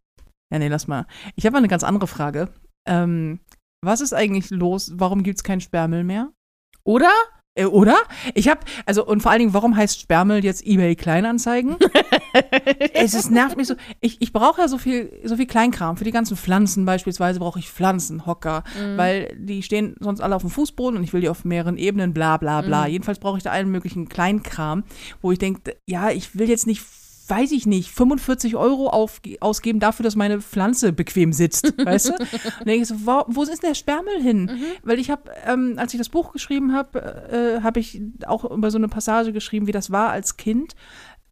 Ja, nee, lass mal. Ich habe mal eine ganz andere Frage. Ähm, was ist eigentlich los? Warum gibt es keinen Sperrmüll mehr? oder? Äh, oder? Ich habe, also, und vor allen Dingen, warum heißt Sperrmüll jetzt eBay Kleinanzeigen? es ist, nervt mich so. Ich, ich brauche ja so viel, so viel Kleinkram. Für die ganzen Pflanzen beispielsweise brauche ich Pflanzenhocker, weil die stehen sonst alle auf dem Fußboden und ich will die auf mehreren Ebenen, bla bla bla. Jedenfalls brauche ich da allen möglichen Kleinkram, wo ich denke, ja, ich will jetzt nicht, weiß ich nicht, 45 Euro auf, ausgeben dafür, dass meine Pflanze bequem sitzt, weißt du? Und dann denke ich so, wo, wo ist der Sperrmüll hin? Weil ich habe, ähm, als ich das Buch geschrieben habe, äh, habe ich auch über so eine Passage geschrieben, wie das war als Kind.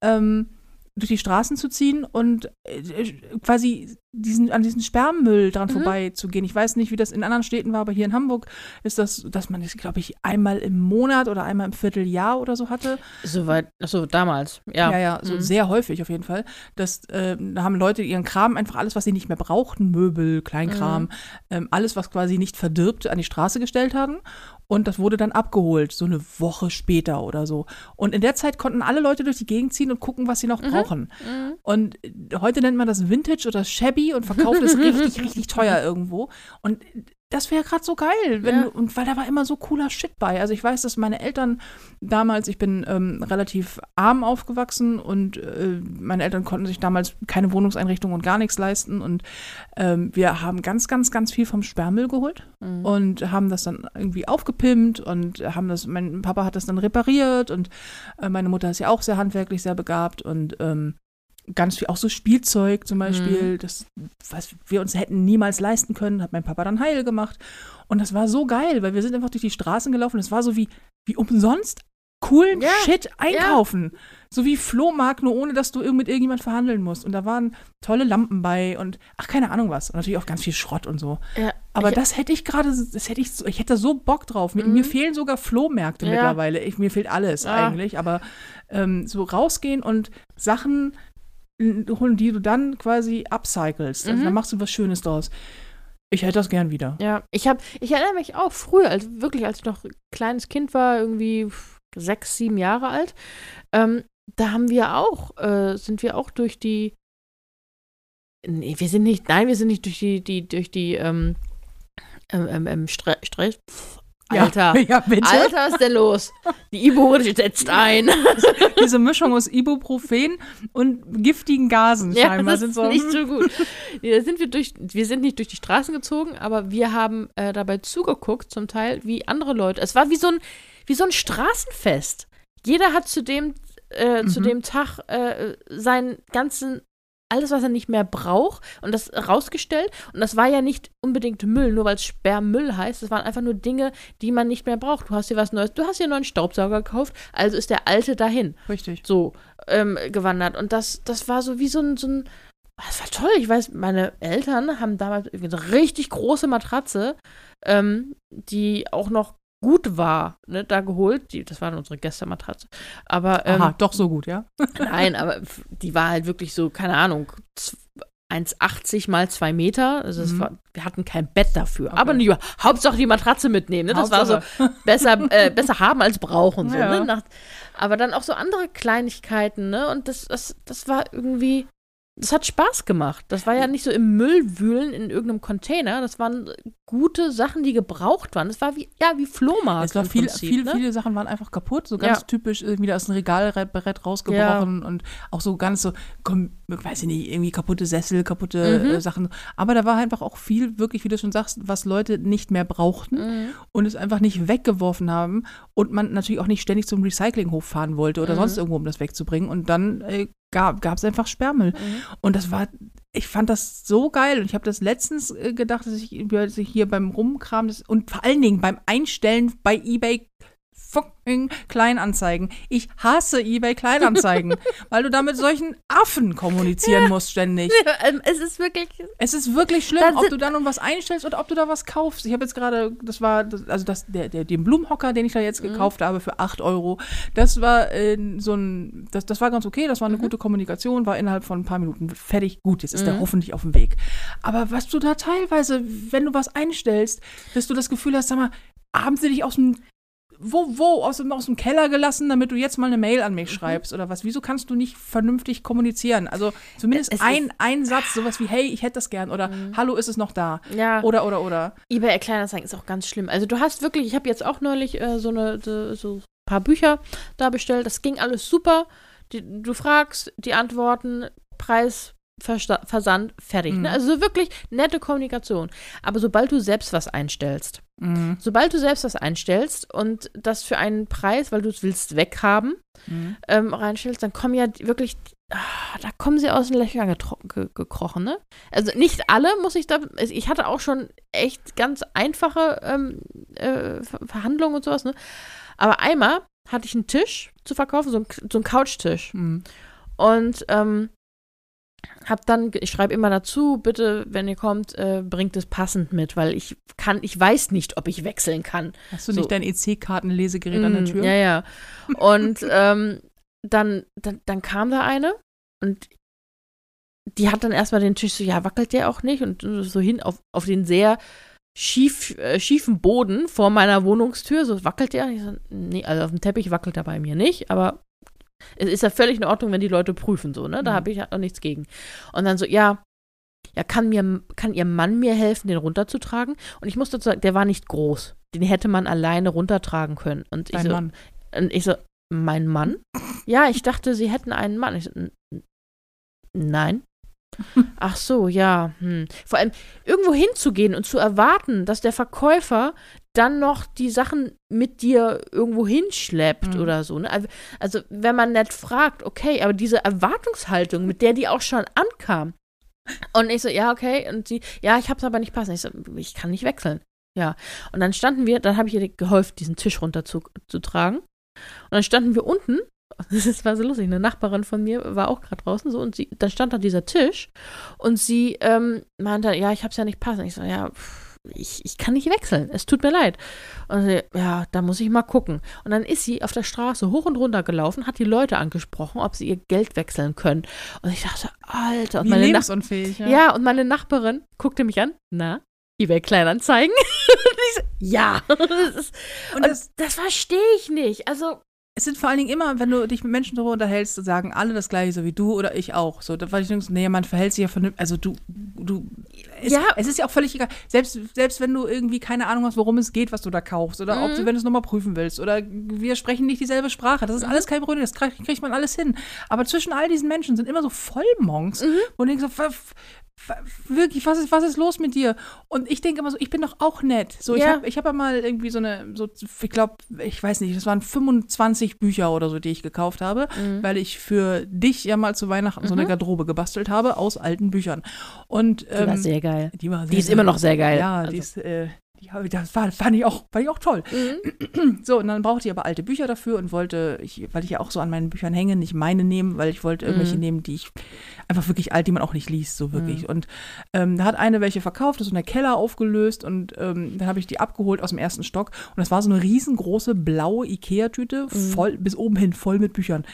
Ähm, durch die Straßen zu ziehen und äh, quasi diesen, an diesen Sperrmüll dran vorbei zu gehen. Ich weiß nicht, wie das in anderen Städten war, aber hier in Hamburg ist das, dass man das, glaube ich, einmal im Monat oder einmal im Vierteljahr oder so hatte. Soweit, achso, damals, ja. Ja, ja, so Mhm. sehr häufig auf jeden Fall. Das, äh, da haben Leute ihren Kram, einfach alles, was sie nicht mehr brauchten, Möbel, Kleinkram, Mhm. ähm, alles, was quasi nicht verdirbt, an die Straße gestellt haben. Und das wurde dann abgeholt, so eine Woche später oder so. Und in der Zeit konnten alle Leute durch die Gegend ziehen und gucken, was sie Mhm. noch brauchen. Und äh, heute nennt man das Vintage oder Shabby und verkauft es richtig, richtig teuer irgendwo. Und das wäre gerade so geil. Wenn, Ja. Und weil da war immer so cooler Shit bei. Also ich weiß, dass meine Eltern damals, ich bin ähm, relativ arm aufgewachsen und äh, meine Eltern konnten sich damals keine Wohnungseinrichtung und gar nichts leisten. Und ähm, wir haben ganz, ganz, ganz viel vom Sperrmüll geholt Mhm. und haben das dann irgendwie aufgepimpt und haben das, mein Papa hat das dann repariert und äh, meine Mutter ist ja auch sehr handwerklich, sehr begabt und ähm, ganz viel, auch so Spielzeug zum Beispiel, das, was wir uns hätten niemals leisten können, hat mein Papa dann heil gemacht. Und das war so geil, weil wir sind einfach durch die Straßen gelaufen. Es war so wie, wie umsonst coolen Ja, Shit einkaufen. So wie Flohmarkt, nur ohne dass du irgend mit irgendjemand verhandeln musst. Und da waren tolle Lampen bei und ach, keine Ahnung was. Und natürlich auch ganz viel Schrott und so. Ja, Aber ich- das hätte ich gerade, das hätte ich, so- ich hätte da so Bock drauf. Mir, Mhm. mir fehlen sogar Flohmärkte Ja. mittlerweile. Ich, mir fehlt alles Ja. eigentlich. Aber ähm, so rausgehen und Sachen die du dann quasi upcyclest. Also Mhm. dann machst du was Schönes draus. Ich hätte das gern wieder. Ja, ich habe, ich erinnere mich auch früher, als wirklich, als ich noch ein kleines Kind war, irgendwie sechs, sieben Jahre alt, ähm, da haben wir auch, äh, sind wir auch durch die, nee, wir sind nicht, nein, wir sind nicht durch die, die, durch die, ähm, ähm, ähm, ähm Stre Stre Alter. Ja, bitte. Alter, was ist denn los? Die Ibo setzt ein. Diese Mischung aus Ibuprofen und giftigen Gasen Ja, scheinbar das sind ist so. nicht so gut. Nee, Da sind wir durch, wir sind nicht durch die Straßen gezogen, aber wir haben äh, dabei zugeguckt, zum Teil, wie andere Leute. Es war wie so ein, wie so ein Straßenfest. Jeder hat zu dem, äh, zu Mhm. dem Tag äh, seinen ganzen alles, was er nicht mehr braucht, und das rausgestellt. Und das war ja nicht unbedingt Müll, nur weil es Sperrmüll heißt. Das waren einfach nur Dinge, die man nicht mehr braucht. Du hast dir was Neues, du hast dir einen neuen Staubsauger gekauft, also ist der alte dahin Richtig. so ähm, gewandert. Und das, das war so wie so ein, so ein. Das war toll. Ich weiß, meine Eltern haben damals eine richtig große Matratze, ähm, die auch noch gut war, ne, da geholt. Die, das war unsere Gästematratze. Aber ähm, Aha, doch so gut, ja? nein, aber die war halt wirklich so, keine Ahnung, z- 1,80 mal 2 Meter. Also Mhm. war, wir hatten kein Bett dafür. Okay. Aber die, Hauptsache die Matratze mitnehmen. Ne? Das war so besser, äh, besser haben als brauchen. So, Ja. ne? Nach, aber dann auch so andere Kleinigkeiten, ne? Und das, das, das war irgendwie, das hat Spaß gemacht. Das war ja nicht so im Müll wühlen in irgendeinem Container. Das waren gute Sachen, die gebraucht waren. Das war wie, ja, wie Flohmarkt. Es war viel, Prinzip, viel, ne? viele Sachen waren einfach kaputt, so ganz Ja. typisch irgendwie aus dem Regalbrett rausgebrochen und auch so ganz so, komm, weiß ich nicht, irgendwie kaputte Sessel, kaputte Mhm. äh, Sachen. Aber da war einfach auch viel, wirklich, wie du schon sagst, was Leute nicht mehr brauchten Mhm. und es einfach nicht weggeworfen haben und man natürlich auch nicht ständig zum Recyclinghof fahren wollte oder Mhm. sonst irgendwo, um das wegzubringen. Und dann äh, gab es einfach Sperrmüll. Mhm. Und das war, ich fand das so geil. Und ich habe das letztens äh, gedacht, dass ich, hier beim Rumkram das, und vor allen Dingen beim Einstellen bei eBay fucking Kleinanzeigen. Ich hasse eBay Kleinanzeigen, weil du da mit solchen Affen kommunizieren ja. musst ständig. Ähm, es ist wirklich. Es ist wirklich schlimm, ob du da nun was einstellst oder ob du da was kaufst. Ich habe jetzt gerade, das war, also das, der, der, den Blumenhocker, den ich da jetzt mhm. gekauft habe für 8 Euro, das war äh, so ein, das, das war ganz okay, das war eine mhm. gute Kommunikation, war innerhalb von ein paar Minuten fertig. Gut, jetzt ist mhm. der hoffentlich auf dem Weg. Aber was du da teilweise, wenn du was einstellst, dass du das Gefühl hast, sag mal, haben sie dich aus dem wo, wo, aus dem, aus dem Keller gelassen, damit du jetzt mal eine Mail an mich mhm. schreibst oder was? Wieso kannst du nicht vernünftig kommunizieren? Also zumindest es ein, ein Satz, sowas wie, hey, ich hätte das gern oder mhm. hallo, ist es noch da? Ja. Oder, oder, oder. eBay Kleinanzeigen ist auch ganz schlimm. Also du hast wirklich, ich habe jetzt auch neulich äh, so eine, so ein paar Bücher da bestellt, das ging alles super. Die, du fragst, die antworten, Preis, Versand, fertig. Ne? Mhm. Ne? Also wirklich nette Kommunikation. Aber sobald du selbst was einstellst, mhm. sobald du selbst was einstellst und das für einen Preis, weil du es willst weghaben, mhm. ähm, reinstellst, dann kommen ja wirklich, ah, da kommen sie aus den Löchern ge gekrochen. Ne? Also nicht alle muss ich da, ich hatte auch schon echt ganz einfache ähm, äh, Verhandlungen und sowas. Ne? Aber einmal hatte ich einen Tisch zu verkaufen, so, ein, so einen Couchtisch. Mhm. Und ähm, hab dann, ich schreibe immer dazu, bitte, wenn ihr kommt, äh, bringt es passend mit, weil ich kann, ich weiß nicht, ob ich wechseln kann. Hast du so. nicht dein EC-Kartenlesegerät mm, an der mm, Tür? Ja, ja. Und ähm, dann, dann, dann kam da eine und die hat dann erstmal den Tisch so, ja, wackelt der auch nicht? Und so hin auf, auf den sehr schief, äh, schiefen Boden vor meiner Wohnungstür, so wackelt der. Ich so, nee, also auf dem Teppich wackelt er bei mir nicht, aber es ist ja völlig in Ordnung, wenn die Leute prüfen, so, ne? Da mhm. habe ich auch nichts gegen. Und dann so, ja, ja, kann mir, kann ihr Mann mir helfen, den runterzutragen? Und ich muss dazu sagen, der war nicht groß. Den hätte man alleine runtertragen können. Und ich Dein so, Mann. Und ich so, mein Mann? ja, ich dachte, sie hätten einen Mann. Ich so, nein. Ach so, ja. Hm. Vor allem irgendwo hinzugehen und zu erwarten, dass der Verkäufer dann noch die Sachen mit dir irgendwo hinschleppt mhm. oder so. Ne? Also, also, wenn man nett fragt, okay, aber diese Erwartungshaltung, mit der die auch schon ankam. Und ich so, ja, okay. Und sie, ja, ich hab's aber nicht passen. Ich so, ich kann nicht wechseln. Ja. Und dann standen wir, dann habe ich ihr geholfen, diesen Tisch runterzutragen. Und dann standen wir unten das war so lustig. Eine Nachbarin von mir war auch gerade draußen so und sie, dann stand da dieser Tisch und sie ähm, meinte, ja, ich hab's ja nicht passend. Ich so, ja, ich, ich kann nicht wechseln. Es tut mir leid. Und sie, ja, da muss ich mal gucken. Und dann ist sie auf der Straße hoch und runter gelaufen, hat die Leute angesprochen, ob sie ihr Geld wechseln können. Und ich dachte, Alter. Und Wie meine lebensunfähig, ja. ja, und meine Nachbarin guckte mich an. Na, eBay Kleinanzeigen? so, ja. Das ist, und, und das, das verstehe ich nicht. Also, es sind vor allen Dingen immer, wenn du dich mit Menschen darüber unterhältst, sagen alle das gleiche, so wie du oder ich auch. So, da war ich denke, nee, man verhält sich ja vernünftig. Also du, du, es, ja. es ist ja auch völlig egal. Selbst, selbst wenn du irgendwie keine Ahnung hast, worum es geht, was du da kaufst, oder mhm. ob du, wenn du es nochmal prüfen willst, oder wir sprechen nicht dieselbe Sprache. Das ist mhm. alles kein Problem, das kriegt, kriegt man alles hin. Aber zwischen all diesen Menschen sind immer so Vollmonks, mhm. wo du denkst, so, wirklich, was ist, was ist los mit dir? Und ich denke immer so, ich bin doch auch nett. So, ich ja. habe ich hab ja mal irgendwie so eine, so, ich glaube, ich weiß nicht, das waren 25 Bücher oder so, die ich gekauft habe, mhm. weil ich für dich ja mal zu Weihnachten mhm. so eine mhm. Garderobe gebastelt habe aus alten Büchern. Und, ähm, die war sehr geil. Die, war sehr die ist immer noch sehr geil. Ja, also. die ist, äh, ja, das war, fand, ich auch, fand ich auch toll. Mhm. So, und dann brauchte ich aber alte Bücher dafür und wollte, ich, weil ich ja auch so an meinen Büchern hänge, nicht meine nehmen, weil ich wollte irgendwelche mhm. nehmen, die ich einfach wirklich alt, die man auch nicht liest, so wirklich. Mhm. Und ähm, da hat eine welche verkauft, das ist so eine Keller aufgelöst und ähm, dann habe ich die abgeholt aus dem ersten Stock und das war so eine riesengroße blaue Ikea-Tüte, mhm. voll, bis oben hin voll mit Büchern.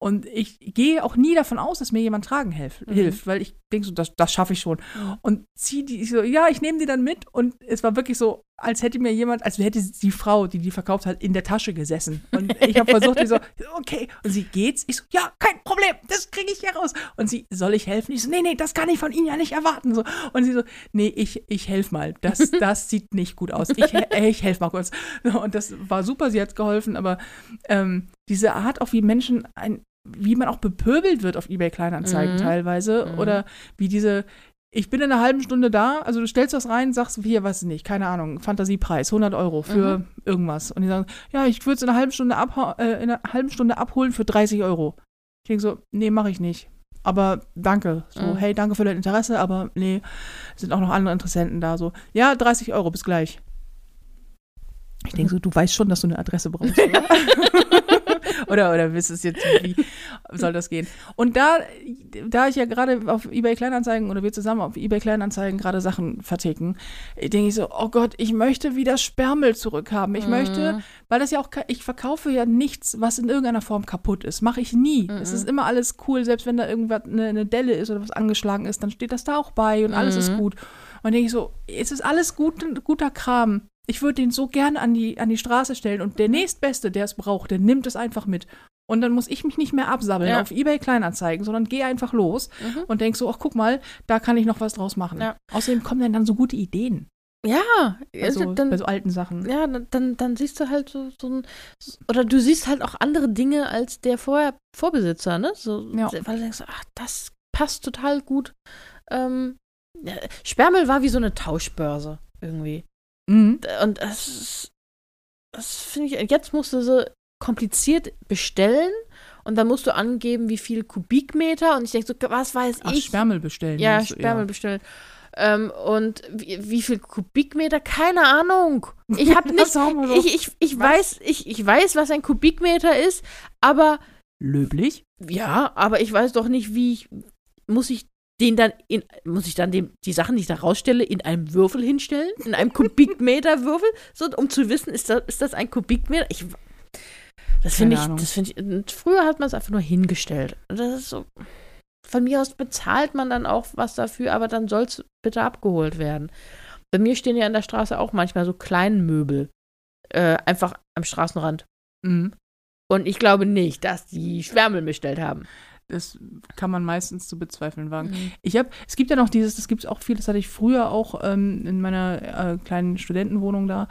Und ich gehe auch nie davon aus, dass mir jemand tragen hilf, mhm. hilft, weil ich denke so, das, das schaffe ich schon. Und ziehe die, so, ja, ich nehme die dann mit. Und es war wirklich so, als hätte mir jemand, als hätte die Frau, die die verkauft hat, in der Tasche gesessen. Und ich habe versucht, die so, okay. Und sie geht's. Ich so, ja, kein Problem, das kriege ich hier raus. Und sie, soll ich helfen? Ich so, nee, nee, das kann ich von Ihnen ja nicht erwarten. So. Und sie so, nee, ich, ich helfe mal. Das, das sieht nicht gut aus. Ich, ich helfe mal kurz. Und das war super, sie hat geholfen, aber ähm, diese Art, auch wie Menschen ein, wie man auch bepöbelt wird auf eBay Kleinanzeigen mhm. teilweise mhm. oder wie diese ich bin in einer halben Stunde da, also du stellst was rein, sagst hier, was nicht, keine Ahnung, Fantasiepreis, 100 Euro für mhm. irgendwas. Und die sagen, ja, ich würde es in einer halben Stunde, äh, in einer halben Stunde abholen für 30 Euro. Ich denke so, nee, mache ich nicht. Aber danke. So, mhm. hey, danke für dein Interesse, aber nee, sind auch noch andere Interessenten da. So, ja, 30 Euro, bis gleich. Ich denke so, du weißt schon, dass du eine Adresse brauchst, oder? oder, wisst es jetzt, wie soll das gehen? Und da, da ich ja gerade auf eBay Kleinanzeigen oder wir zusammen auf eBay Kleinanzeigen gerade Sachen verticken, denke ich so, oh Gott, ich möchte wieder Sperrmüll zurückhaben. Ich Mhm. möchte, weil das ja auch, ich verkaufe ja nichts, was in irgendeiner Form kaputt ist. Mache ich nie. Mhm. Es ist immer alles cool, selbst wenn da irgendwas, eine, eine Delle ist oder was angeschlagen ist, dann steht das da auch bei und alles ist Mhm. gut. Und denke ich so, es ist alles gut, guter Kram. Ich würde den so gern an die, an die Straße stellen und der nächstbeste, der es braucht, der nimmt es einfach mit. Und dann muss ich mich nicht mehr absammeln Ja. auf Ebay Kleinanzeigen, sondern gehe einfach los Mhm. und denk so, ach guck mal, da kann ich noch was draus machen. Ja. Außerdem kommen dann, dann so gute Ideen. Ja, Also also dann, bei so alten Sachen. ja, dann- dann, dann siehst du halt so, so ein, oder du siehst halt auch andere Dinge als der vorher Vorbesitzer, ne? So, Ja. Weil du denkst, ach, das passt total gut. Ähm, ja, Sperrmüll war wie so eine Tauschbörse irgendwie. Mhm. Und das das finde ich, jetzt musst du so kompliziert bestellen und dann musst du angeben, wie viel Kubikmeter und ich denke so, was weiß Ach, ich. Sperrmüll bestellen. Ja, meinst du? Sperrmüll bestellen. Ähm, und wie, wie viel Kubikmeter? Keine Ahnung. Ich habe nicht. So. Ich, ich, ich, weiß, ich, ich weiß, was ein Kubikmeter ist, aber Löblich. ja, aber ich weiß doch nicht, wie ich. Muss ich den dann in. Muss ich dann dem, die Sachen, die ich da rausstelle, in einem Würfel hinstellen? In einem Kubikmeter Würfel? So, um zu wissen, ist das, ist das ein Kubikmeter? Ich. Das finde ich, das finde ich. Früher hat man es einfach nur hingestellt. Das ist so. Von mir aus bezahlt man dann auch was dafür, aber dann soll es bitte abgeholt werden. Bei mir stehen ja an der Straße auch manchmal so Kleinmöbel. Äh, einfach am Straßenrand. Mhm. Und ich glaube nicht, dass die Schwärmel bestellt haben. Das kann man meistens zu bezweifeln wagen. Mhm. Ich habe, es gibt ja noch dieses, das gibt es auch viel, das hatte ich früher auch ähm, in meiner äh, kleinen Studentenwohnung da,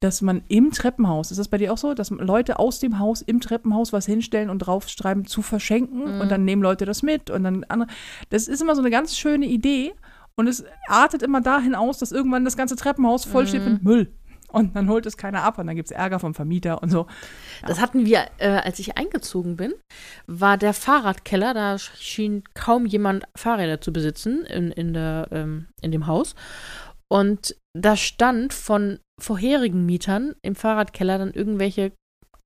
dass man im Treppenhaus, ist das bei dir auch so, dass Leute aus dem Haus im Treppenhaus was hinstellen und draufschreiben zu verschenken Mhm. und dann nehmen Leute das mit und dann andere. Das ist immer so eine ganz schöne Idee und es artet immer dahin aus, dass irgendwann das ganze Treppenhaus voll steht Mhm. mit Müll. Und dann holt es keiner ab und dann gibt es Ärger vom Vermieter und so. Das hatten wir, äh, als ich eingezogen bin, war der Fahrradkeller, da schien kaum jemand Fahrräder zu besitzen in, in, der, ähm, in dem Haus. Und da stand von vorherigen Mietern im Fahrradkeller dann irgendwelche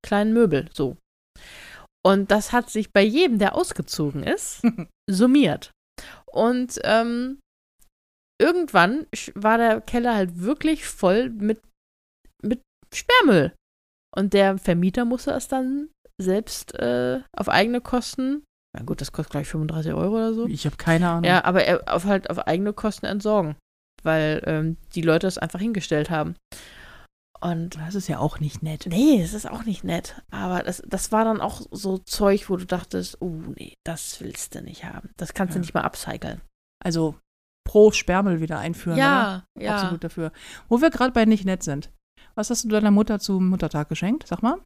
kleinen Möbel, so. Und das hat sich bei jedem, der ausgezogen ist, summiert. Und ähm, irgendwann war der Keller halt wirklich voll mit Sperrmüll. Und der Vermieter musste es dann selbst äh, auf eigene Kosten, na gut, das kostet gleich 35 Euro oder so. Ich habe keine Ahnung. Ja, aber er auf halt auf eigene Kosten entsorgen, weil ähm, die Leute es einfach hingestellt haben. Und Das ist ja auch nicht nett. nee, es ist auch nicht nett. Aber das, das war dann auch so Zeug, wo du dachtest, oh nee, das willst du nicht haben. Das kannst du Ja. nicht mal upcyclen. Also pro Sperrmüll wieder einführen. oder? ja. Absolut dafür. Wo wir gerade bei nicht nett sind. Was hast du deiner Mutter zum Muttertag geschenkt? Sag mal.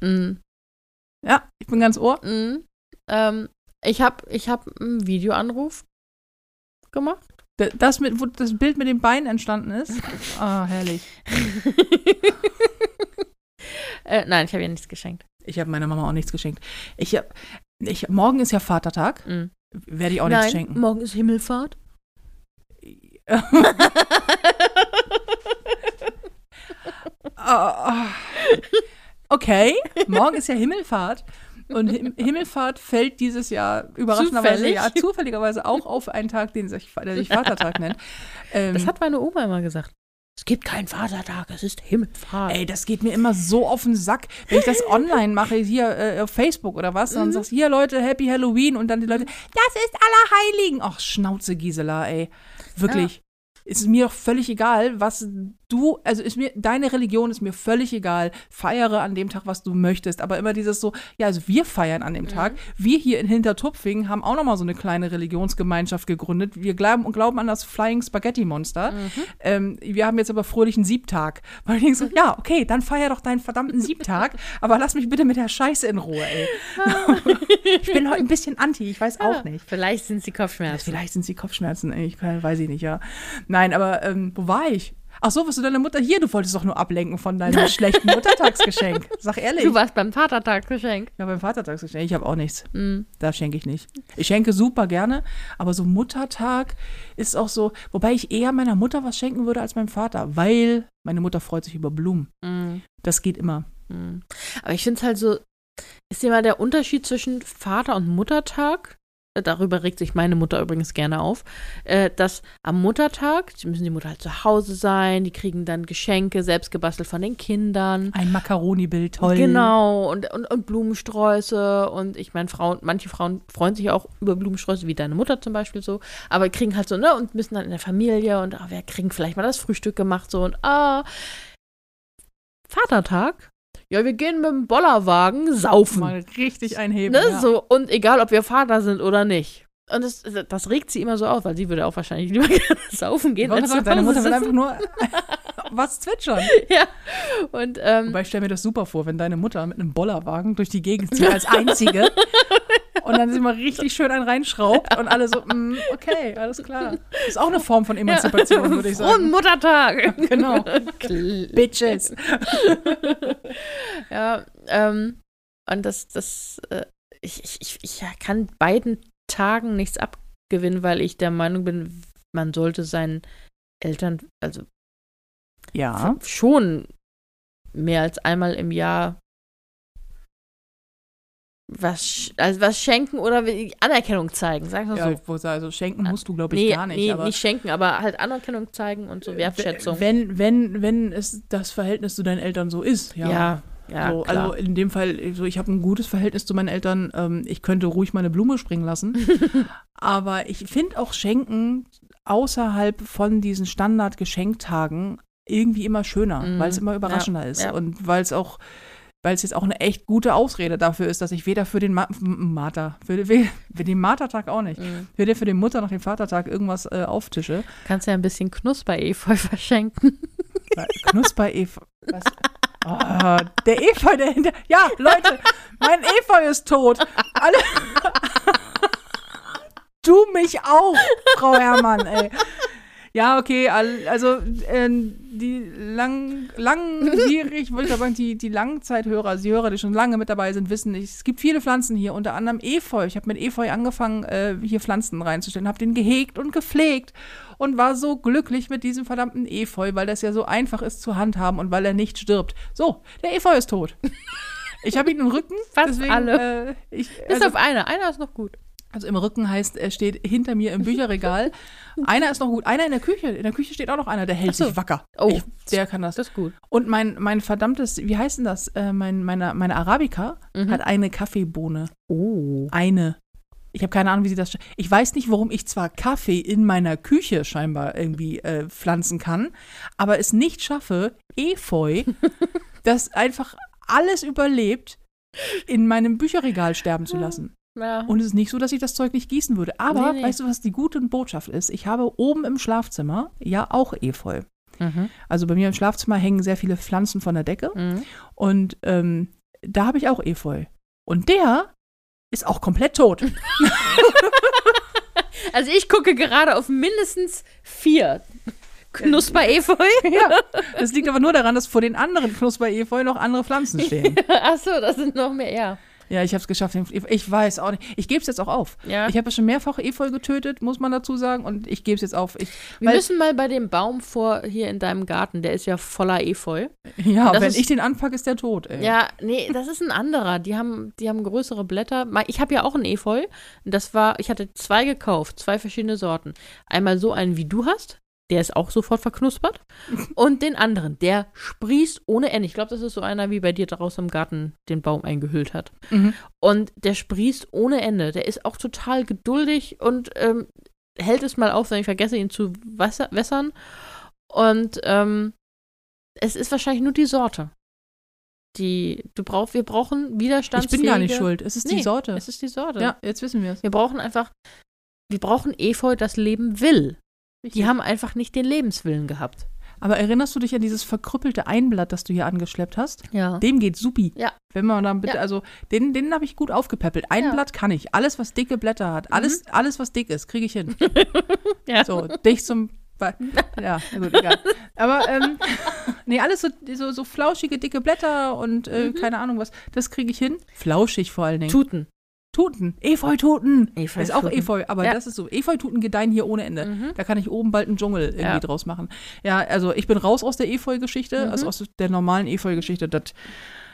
Mm, Ja, ich bin ganz ohr. mm. Ähm, ich habe ich hab einen Videoanruf gemacht. Das, mit, wo das Bild mit dem Bein entstanden ist. Ah, herrlich. äh, nein, ich habe ihr nichts geschenkt. Ich habe meiner Mama auch nichts geschenkt. Ich hab, ich, morgen ist ja Vatertag. Mm. Werde ich auch nein, nichts schenken. morgen ist Himmelfahrt. Okay, morgen ist ja Himmelfahrt. Und Him Himmelfahrt fällt dieses Jahr überraschenderweise Zufällig? ja zufälligerweise auch auf einen Tag, den sich, der sich Vatertag nennt. Ähm, Das hat meine Oma immer gesagt. Es gibt keinen Vatertag, es ist Himmelfahrt. Ey, das geht mir immer so auf den Sack, wenn ich das online mache, hier äh, auf Facebook oder was, dann Mhm. sagst du, hier Leute, Happy Halloween und dann die Leute, das ist Allerheiligen. Ach, Schnauze, Gisela, ey. Wirklich. Ist mir doch völlig egal, was du, also ist mir, deine Religion ist mir völlig egal. Feiere an dem Tag, was du möchtest. Aber immer dieses so, ja, also wir feiern an dem Tag. Wir hier in Hintertupfing haben auch nochmal so eine kleine Religionsgemeinschaft gegründet. Wir glauben, glauben an das Flying Spaghetti Monster. Ähm, wir haben jetzt aber fröhlichen Siebtag. Weil ich denke so, ja, okay, dann feier doch deinen verdammten Siebtag, aber lass mich bitte mit der Scheiße in Ruhe, ey. ich bin heute ein bisschen anti, ich weiß auch nicht. Vielleicht sind sie Kopfschmerzen. Vielleicht sind es die Kopfschmerzen, ey, ich weiß ich nicht, ja. Nein, aber ähm, wo war ich? Ach so, was du deine Mutter hier? Du wolltest doch nur ablenken von deinem schlechten Muttertagsgeschenk. Sag ehrlich. Du warst beim Vatertagsgeschenk. ja, beim Vatertagsgeschenk. Ich habe auch nichts. Mhm. Da schenke ich nicht. Ich schenke super gerne, aber so Muttertag ist auch so, wobei ich eher meiner Mutter was schenken würde als meinem Vater, weil Meine Mutter freut sich über Blumen. Mm, Das geht immer. mm. Aber ich finde es halt so, ist dir mal der Unterschied zwischen Vater- und Muttertag? Darüber regt sich meine Mutter übrigens gerne auf, äh, dass am Muttertag, sie müssen die Mutter halt zu Hause sein, die kriegen dann Geschenke, selbst gebastelt von den Kindern. Ein Macaroni-Bild, toll. Genau, und, und, und Blumensträuße. Und ich meine, Frauen, manche Frauen freuen sich auch über Blumensträuße, wie deine Mutter zum Beispiel so, aber kriegen halt so, ne, und müssen dann in der Familie und ah, wir kriegen vielleicht mal das Frühstück gemacht, so und ah. Vatertag? Ja, wir gehen mit dem Bollerwagen saufen. Mal richtig einheben. ne, ja. so, und egal, ob wir Vater sind oder nicht. Und das, das regt sie immer so auf, weil sie würde auch wahrscheinlich lieber gerne saufen gehen. als sagen, deine Mutter will einfach nur was zwitschern. Ja. Und, ähm, Wobei ich stelle mir das super vor, wenn deine Mutter mit einem Bollerwagen durch die Gegend zieht als einzige und dann sich mal richtig schön einen reinschraubt und alle so, mm, okay, alles klar. Ist auch eine Form von Emanzipation, würde ich sagen. Muttertag. Genau. Bitches. ja, ähm, und das, das, äh, ich, ich, ich, ich kann beiden Tagen nichts abgewinnen, weil ich der Meinung bin, man sollte seinen Eltern, also Ja. schon mehr als einmal im Jahr was, also was schenken oder Anerkennung zeigen, sagen wir ja so. also schenken musst du, glaube ich, nee, gar nicht. nee, aber nicht schenken, aber halt Anerkennung zeigen und so Wertschätzung. Wenn, wenn, wenn es das Verhältnis zu deinen Eltern so ist, ja. ja, ja, so, klar. also in dem Fall, so, ich habe ein gutes Verhältnis zu meinen Eltern. Ähm, ich könnte ruhig meine Blume springen lassen. Aber ich finde auch Schenken außerhalb von diesen Standard-Geschenktagen irgendwie immer schöner, Mhm. weil es immer überraschender Ja, ist. Und weil es auch, weil es jetzt auch eine echt gute Ausrede dafür ist, dass ich weder für den Ma Mater, für, den- für den Matertag auch nicht, Mhm. weder für den Mutter noch den Vatertag irgendwas äh, auftische. Kannst ja ein bisschen Knusper-Efeu verschenken. Weil Knusper Efeu. Was? Oh, der Efeu dahinter. Ja, Leute, mein Efeu ist tot. Alle. Du mich auch, Frau Herrmann, ey. Ja, okay, also äh, die lang, langwierig, wollte ich sagen, die, die Langzeithörer, die Hörer, die schon lange mit dabei sind, wissen, es gibt viele Pflanzen hier, unter anderem Efeu. Ich habe mit Efeu angefangen, äh, hier Pflanzen reinzustellen, habe den gehegt und gepflegt und war so glücklich mit diesem verdammten Efeu, weil das ja so einfach ist zu handhaben und weil er nicht stirbt. So, der Efeu ist tot. Ich habe ihn im Rücken. Fast deswegen, alle. Äh, ich, Bis also, auf eine. Einer ist noch gut. Also im Rücken heißt, er steht hinter mir im Bücherregal. einer ist noch gut. Einer in der Küche. In der Küche steht auch noch einer, der hält so. sich wacker. Oh. Ich, der kann das. Das ist gut. Und mein, mein verdammtes, wie heißt denn das? Äh, mein, meine, meine Arabica Mhm. hat eine Kaffeebohne. Oh. Eine. Ich habe keine Ahnung, wie sie das. Ich weiß nicht, warum ich zwar Kaffee in meiner Küche scheinbar irgendwie äh, pflanzen kann, aber es nicht schaffe, Efeu, das einfach alles überlebt, in meinem Bücherregal sterben zu lassen. Ja. Und es ist nicht so, dass ich das Zeug nicht gießen würde. Aber Nee, nee. weißt du, was die gute Botschaft ist? Ich habe oben im Schlafzimmer ja auch Efeu. Mhm. Also bei mir im Schlafzimmer hängen sehr viele Pflanzen von der Decke. Mhm. Und ähm, da habe ich auch Efeu. Und der ist auch komplett tot. Also ich gucke gerade auf mindestens vier Knusper-Efeu. ja. Das liegt aber nur daran, dass vor den anderen Knusper-Efeu noch andere Pflanzen stehen. Achso, das sind noch mehr, ja. Ja, ich habe es geschafft. Ich weiß auch nicht. Ich gebe es jetzt auch auf. ja. Ich habe ja schon mehrfach Efeu getötet, muss man dazu sagen. Und ich gebe es jetzt auf. Ich, Wir müssen mal bei dem Baum vor hier in deinem Garten, der ist ja voller Efeu. ja, wenn ist- ich den anpacke, ist der tot. Ey. Ja, nee, das ist ein anderer. Die haben, die haben größere Blätter. Ich habe ja auch einen Efeu. Das war, ich hatte zwei gekauft, zwei verschiedene Sorten. Einmal so einen, wie du hast. Der ist auch sofort verknuspert. Und den anderen, der sprießt ohne Ende. Ich glaube, das ist so einer, wie bei dir draußen im Garten den Baum eingehüllt hat. Mhm. Und der sprießt ohne Ende. Der ist auch total geduldig und ähm, hält es mal auf, wenn ich vergesse, ihn zu wasser wässern. Und ähm, es ist wahrscheinlich nur die Sorte. Die, du brauchst, wir brauchen Ich widerstandsfähige. bin gar nicht schuld. Es ist die Nee, Sorte. Es ist die Sorte. Ja, jetzt wissen wir es. Wir brauchen einfach, wir brauchen Efeu, das Leben will. Die haben einfach nicht den Lebenswillen gehabt. Aber erinnerst du dich an dieses verkrüppelte Einblatt, das du hier angeschleppt hast? Ja. Dem geht supi. Ja. Wenn man dann bitte, Ja. also den, den habe ich gut aufgepäppelt. Ein Ja. Mhm. Blatt kann ich. Alles, was dicke Blätter hat, alles, alles was dick ist, kriege ich hin. ja. So, dich zum. Be- Ja, gut, egal. Aber, ähm, nee, alles so, so, so flauschige, dicke Blätter und äh, Mhm. keine Ahnung was, das kriege ich hin. Flauschig vor allen Dingen. Tuten. Tuten. Efeututen. Efeu Ist auch. Efeu, aber Ja. das ist so. Efeututen gedeihen hier ohne Ende. Mhm. Da kann ich oben bald einen Dschungel irgendwie Ja. draus machen. Ja, also ich bin raus aus der Efeu-Geschichte, Mhm. also aus der normalen Efeu-Geschichte. Das,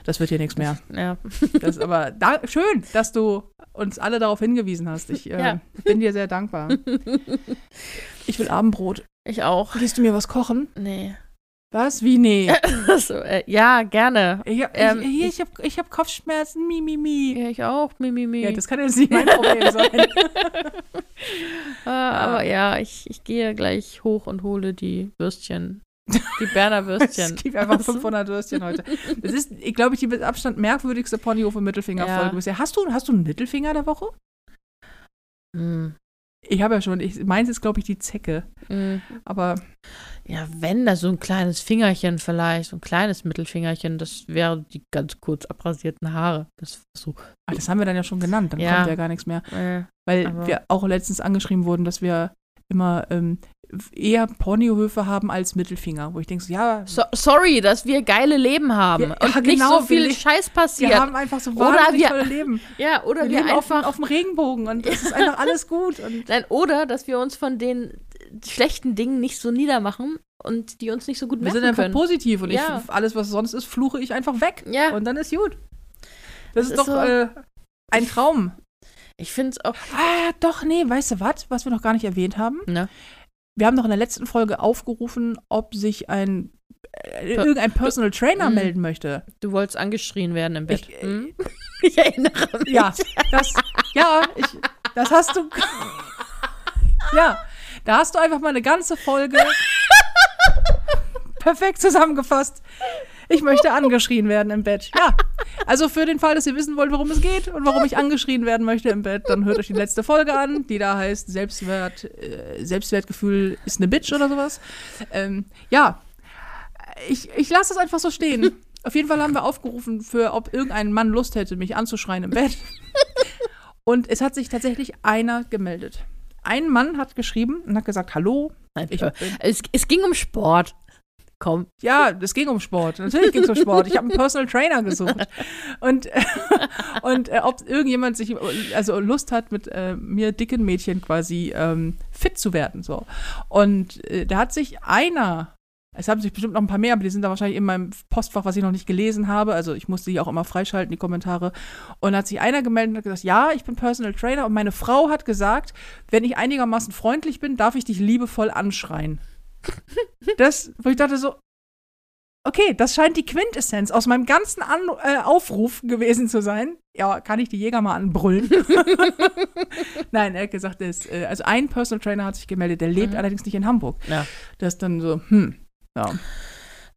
das wird hier nichts mehr. Ja. Das ist aber da, schön, dass du uns alle darauf hingewiesen hast. Ich äh, Ja. bin dir sehr dankbar. Ich will Abendbrot. Ich auch. Willst du mir was kochen? Nee. Was? Wie? Nee. so, äh, ja, gerne. Ich hab, Ähm, ich, hier, ich- ich habe ich hab Kopfschmerzen. Mi, mi, mi. Ja, ich auch. Mimimi. Ja, das kann jetzt nicht mein Problem sein. Ah, aber ja, ich, ich gehe gleich hoch und hole die Würstchen. Die Berner Würstchen. Es gibt einfach Was? 500 Würstchen heute. Das ist, ich glaube, ich die mit Abstand merkwürdigste Ponyhof- und Mittelfinger-Folge Ja. bisher. Hast du, hast du einen Mittelfinger der Woche? Hm, Ich habe ja schon. Ich, meins ist, glaube ich, die Zecke. hm. Aber Ja, wenn da so ein kleines Fingerchen vielleicht, so ein kleines Mittelfingerchen, das wäre die ganz kurz abrasierten Haare. Das so. ah, das haben wir dann ja schon genannt. Dann Ja. kommt ja gar nichts mehr. Äh, Weil wir auch letztens angeschrieben wurden, dass wir immer ähm, eher Ponyhöfe haben als Mittelfinger. Wo ich denke, so, ja, so, sorry, dass wir geile Leben haben Ja, und ja, nicht genau, so viel wir Scheiß passiert. wir haben einfach so wahnsinnig wir- tolle Leben. ja, oder Wir wir, leben auf, dem- einfach. auf dem Regenbogen und es ist einfach alles gut. Nein, oder dass wir uns von den schlechten Dingen nicht so niedermachen und die uns nicht so gut wir merken sind einfach können. positiv und ich, alles, was sonst ist, fluche ich einfach weg. Ja. Und dann ist gut. Das, ist ist doch so- äh, ein Traum. Ich finde es auch. Ah, doch, nee, weißt du was, was wir noch gar nicht erwähnt haben? Ne? Wir haben doch in der letzten Folge aufgerufen, ob sich ein äh, irgendein Personal Trainer Mhm. melden möchte. Du wolltest angeschrien werden im Bett. Ich- hm? ich erinnere mich. Ja, das, ja, ich, das hast du. Ja, da hast du einfach mal eine ganze Folge perfekt zusammengefasst. Ich möchte angeschrien werden im Bett. Ja, also für den Fall, dass ihr wissen wollt, worum es geht und warum ich angeschrien werden möchte im Bett, dann hört euch die letzte Folge an, die da heißt Selbstwert, äh, Selbstwertgefühl ist eine Bitch oder sowas. Ähm, ja, ich, ich lasse das einfach so stehen. Auf jeden Fall haben wir aufgerufen, für ob irgendein Mann Lust hätte, mich anzuschreien im Bett. Und es hat sich tatsächlich einer gemeldet. Ein Mann hat geschrieben und hat gesagt, hallo. Ich, äh, Es, es ging um Sport. Komm. ja, es ging um Sport. Natürlich ging es um Sport. Ich habe einen Personal Trainer gesucht. Und, äh, und äh, ob irgendjemand sich also Lust hat, mit äh, mir dicken Mädchen quasi ähm, fit zu werden. So. Und äh, da hat sich einer, es haben sich bestimmt noch ein paar mehr, aber die sind da wahrscheinlich in meinem Postfach, was ich noch nicht gelesen habe. Also ich musste die auch immer freischalten, die Kommentare. Und da hat sich einer gemeldet und gesagt, ja, ich bin Personal Trainer und meine Frau hat gesagt, wenn ich einigermaßen freundlich bin, darf ich dich liebevoll anschreien. Das, wo ich dachte so, okay, das scheint die Quintessenz aus meinem ganzen An äh, Aufruf gewesen zu sein. Ja, kann ich die Jäger mal anbrüllen? Nein, er hat gesagt, ist, äh, also ein Personal Trainer hat sich gemeldet, der lebt Mhm. allerdings nicht in Hamburg. Ja. Das ist dann so, hm, ja,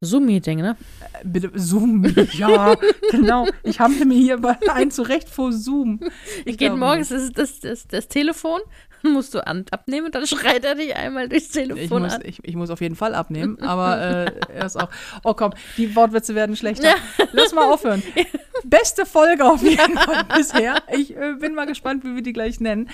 Zoom-Meeting, ne? äh, bitte Zoom. Ja, genau. Ich habe mir hier bei ein zurecht vor Zoom. Ich Geht glaube morgens das, das, das, das Telefon, musst du abnehmen und dann schreit er dich einmal durchs Ich Telefon muss, an. ich, ich muss auf jeden Fall abnehmen, aber äh, er ist auch. Oh komm, die Wortwitze werden schlechter. Lass mal aufhören. Beste Folge auf jeden Fall bisher. Ich äh, bin mal gespannt, wie wir die gleich nennen.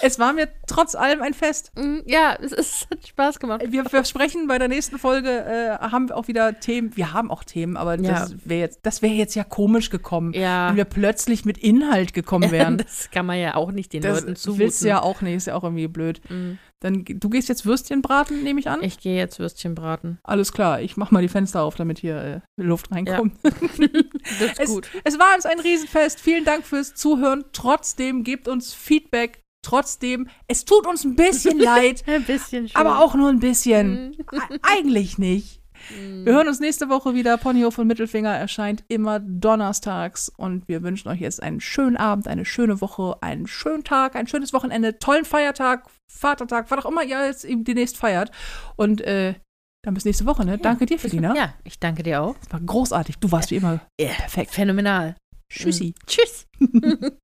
Es war mir trotz allem ein Fest. Mm, Ja, es, es hat Spaß gemacht. Wir versprechen, bei der nächsten Folge äh, haben wir auch wieder Themen. Wir haben auch Themen, aber Ja. das wäre jetzt, das wäre jetzt ja komisch gekommen, Ja. wenn wir plötzlich mit Inhalt gekommen wären. Das kann man ja auch nicht den Das Leuten zumuten. willst du ja auch nicht, ist ja auch irgendwie blöd. Mm. Dann, du gehst jetzt Würstchen braten, nehme ich an? Ich gehe jetzt Würstchen braten. Alles klar, ich mach mal die Fenster auf, damit hier äh, Luft reinkommt. Das ist Es, gut. es war uns ein Riesenfest. Vielen Dank fürs Zuhören. Trotzdem gebt uns Feedback. Trotzdem, es tut uns ein bisschen leid, Ein bisschen schon. aber auch nur ein bisschen. E- Eigentlich nicht. Wir hören uns nächste Woche wieder. Ponyhof und Mittelfinger erscheint immer donnerstags. Und wir wünschen euch jetzt einen schönen Abend, eine schöne Woche, einen schönen Tag, ein schönes Wochenende, tollen Feiertag, Vatertag, was auch immer ihr jetzt eben demnächst feiert. Und äh, dann bis nächste Woche, ne? Danke dir, Felina. Ja, ich danke dir auch. Das war großartig. Du warst wie immer Ja. perfekt. Phänomenal. Tschüssi. Tschüss.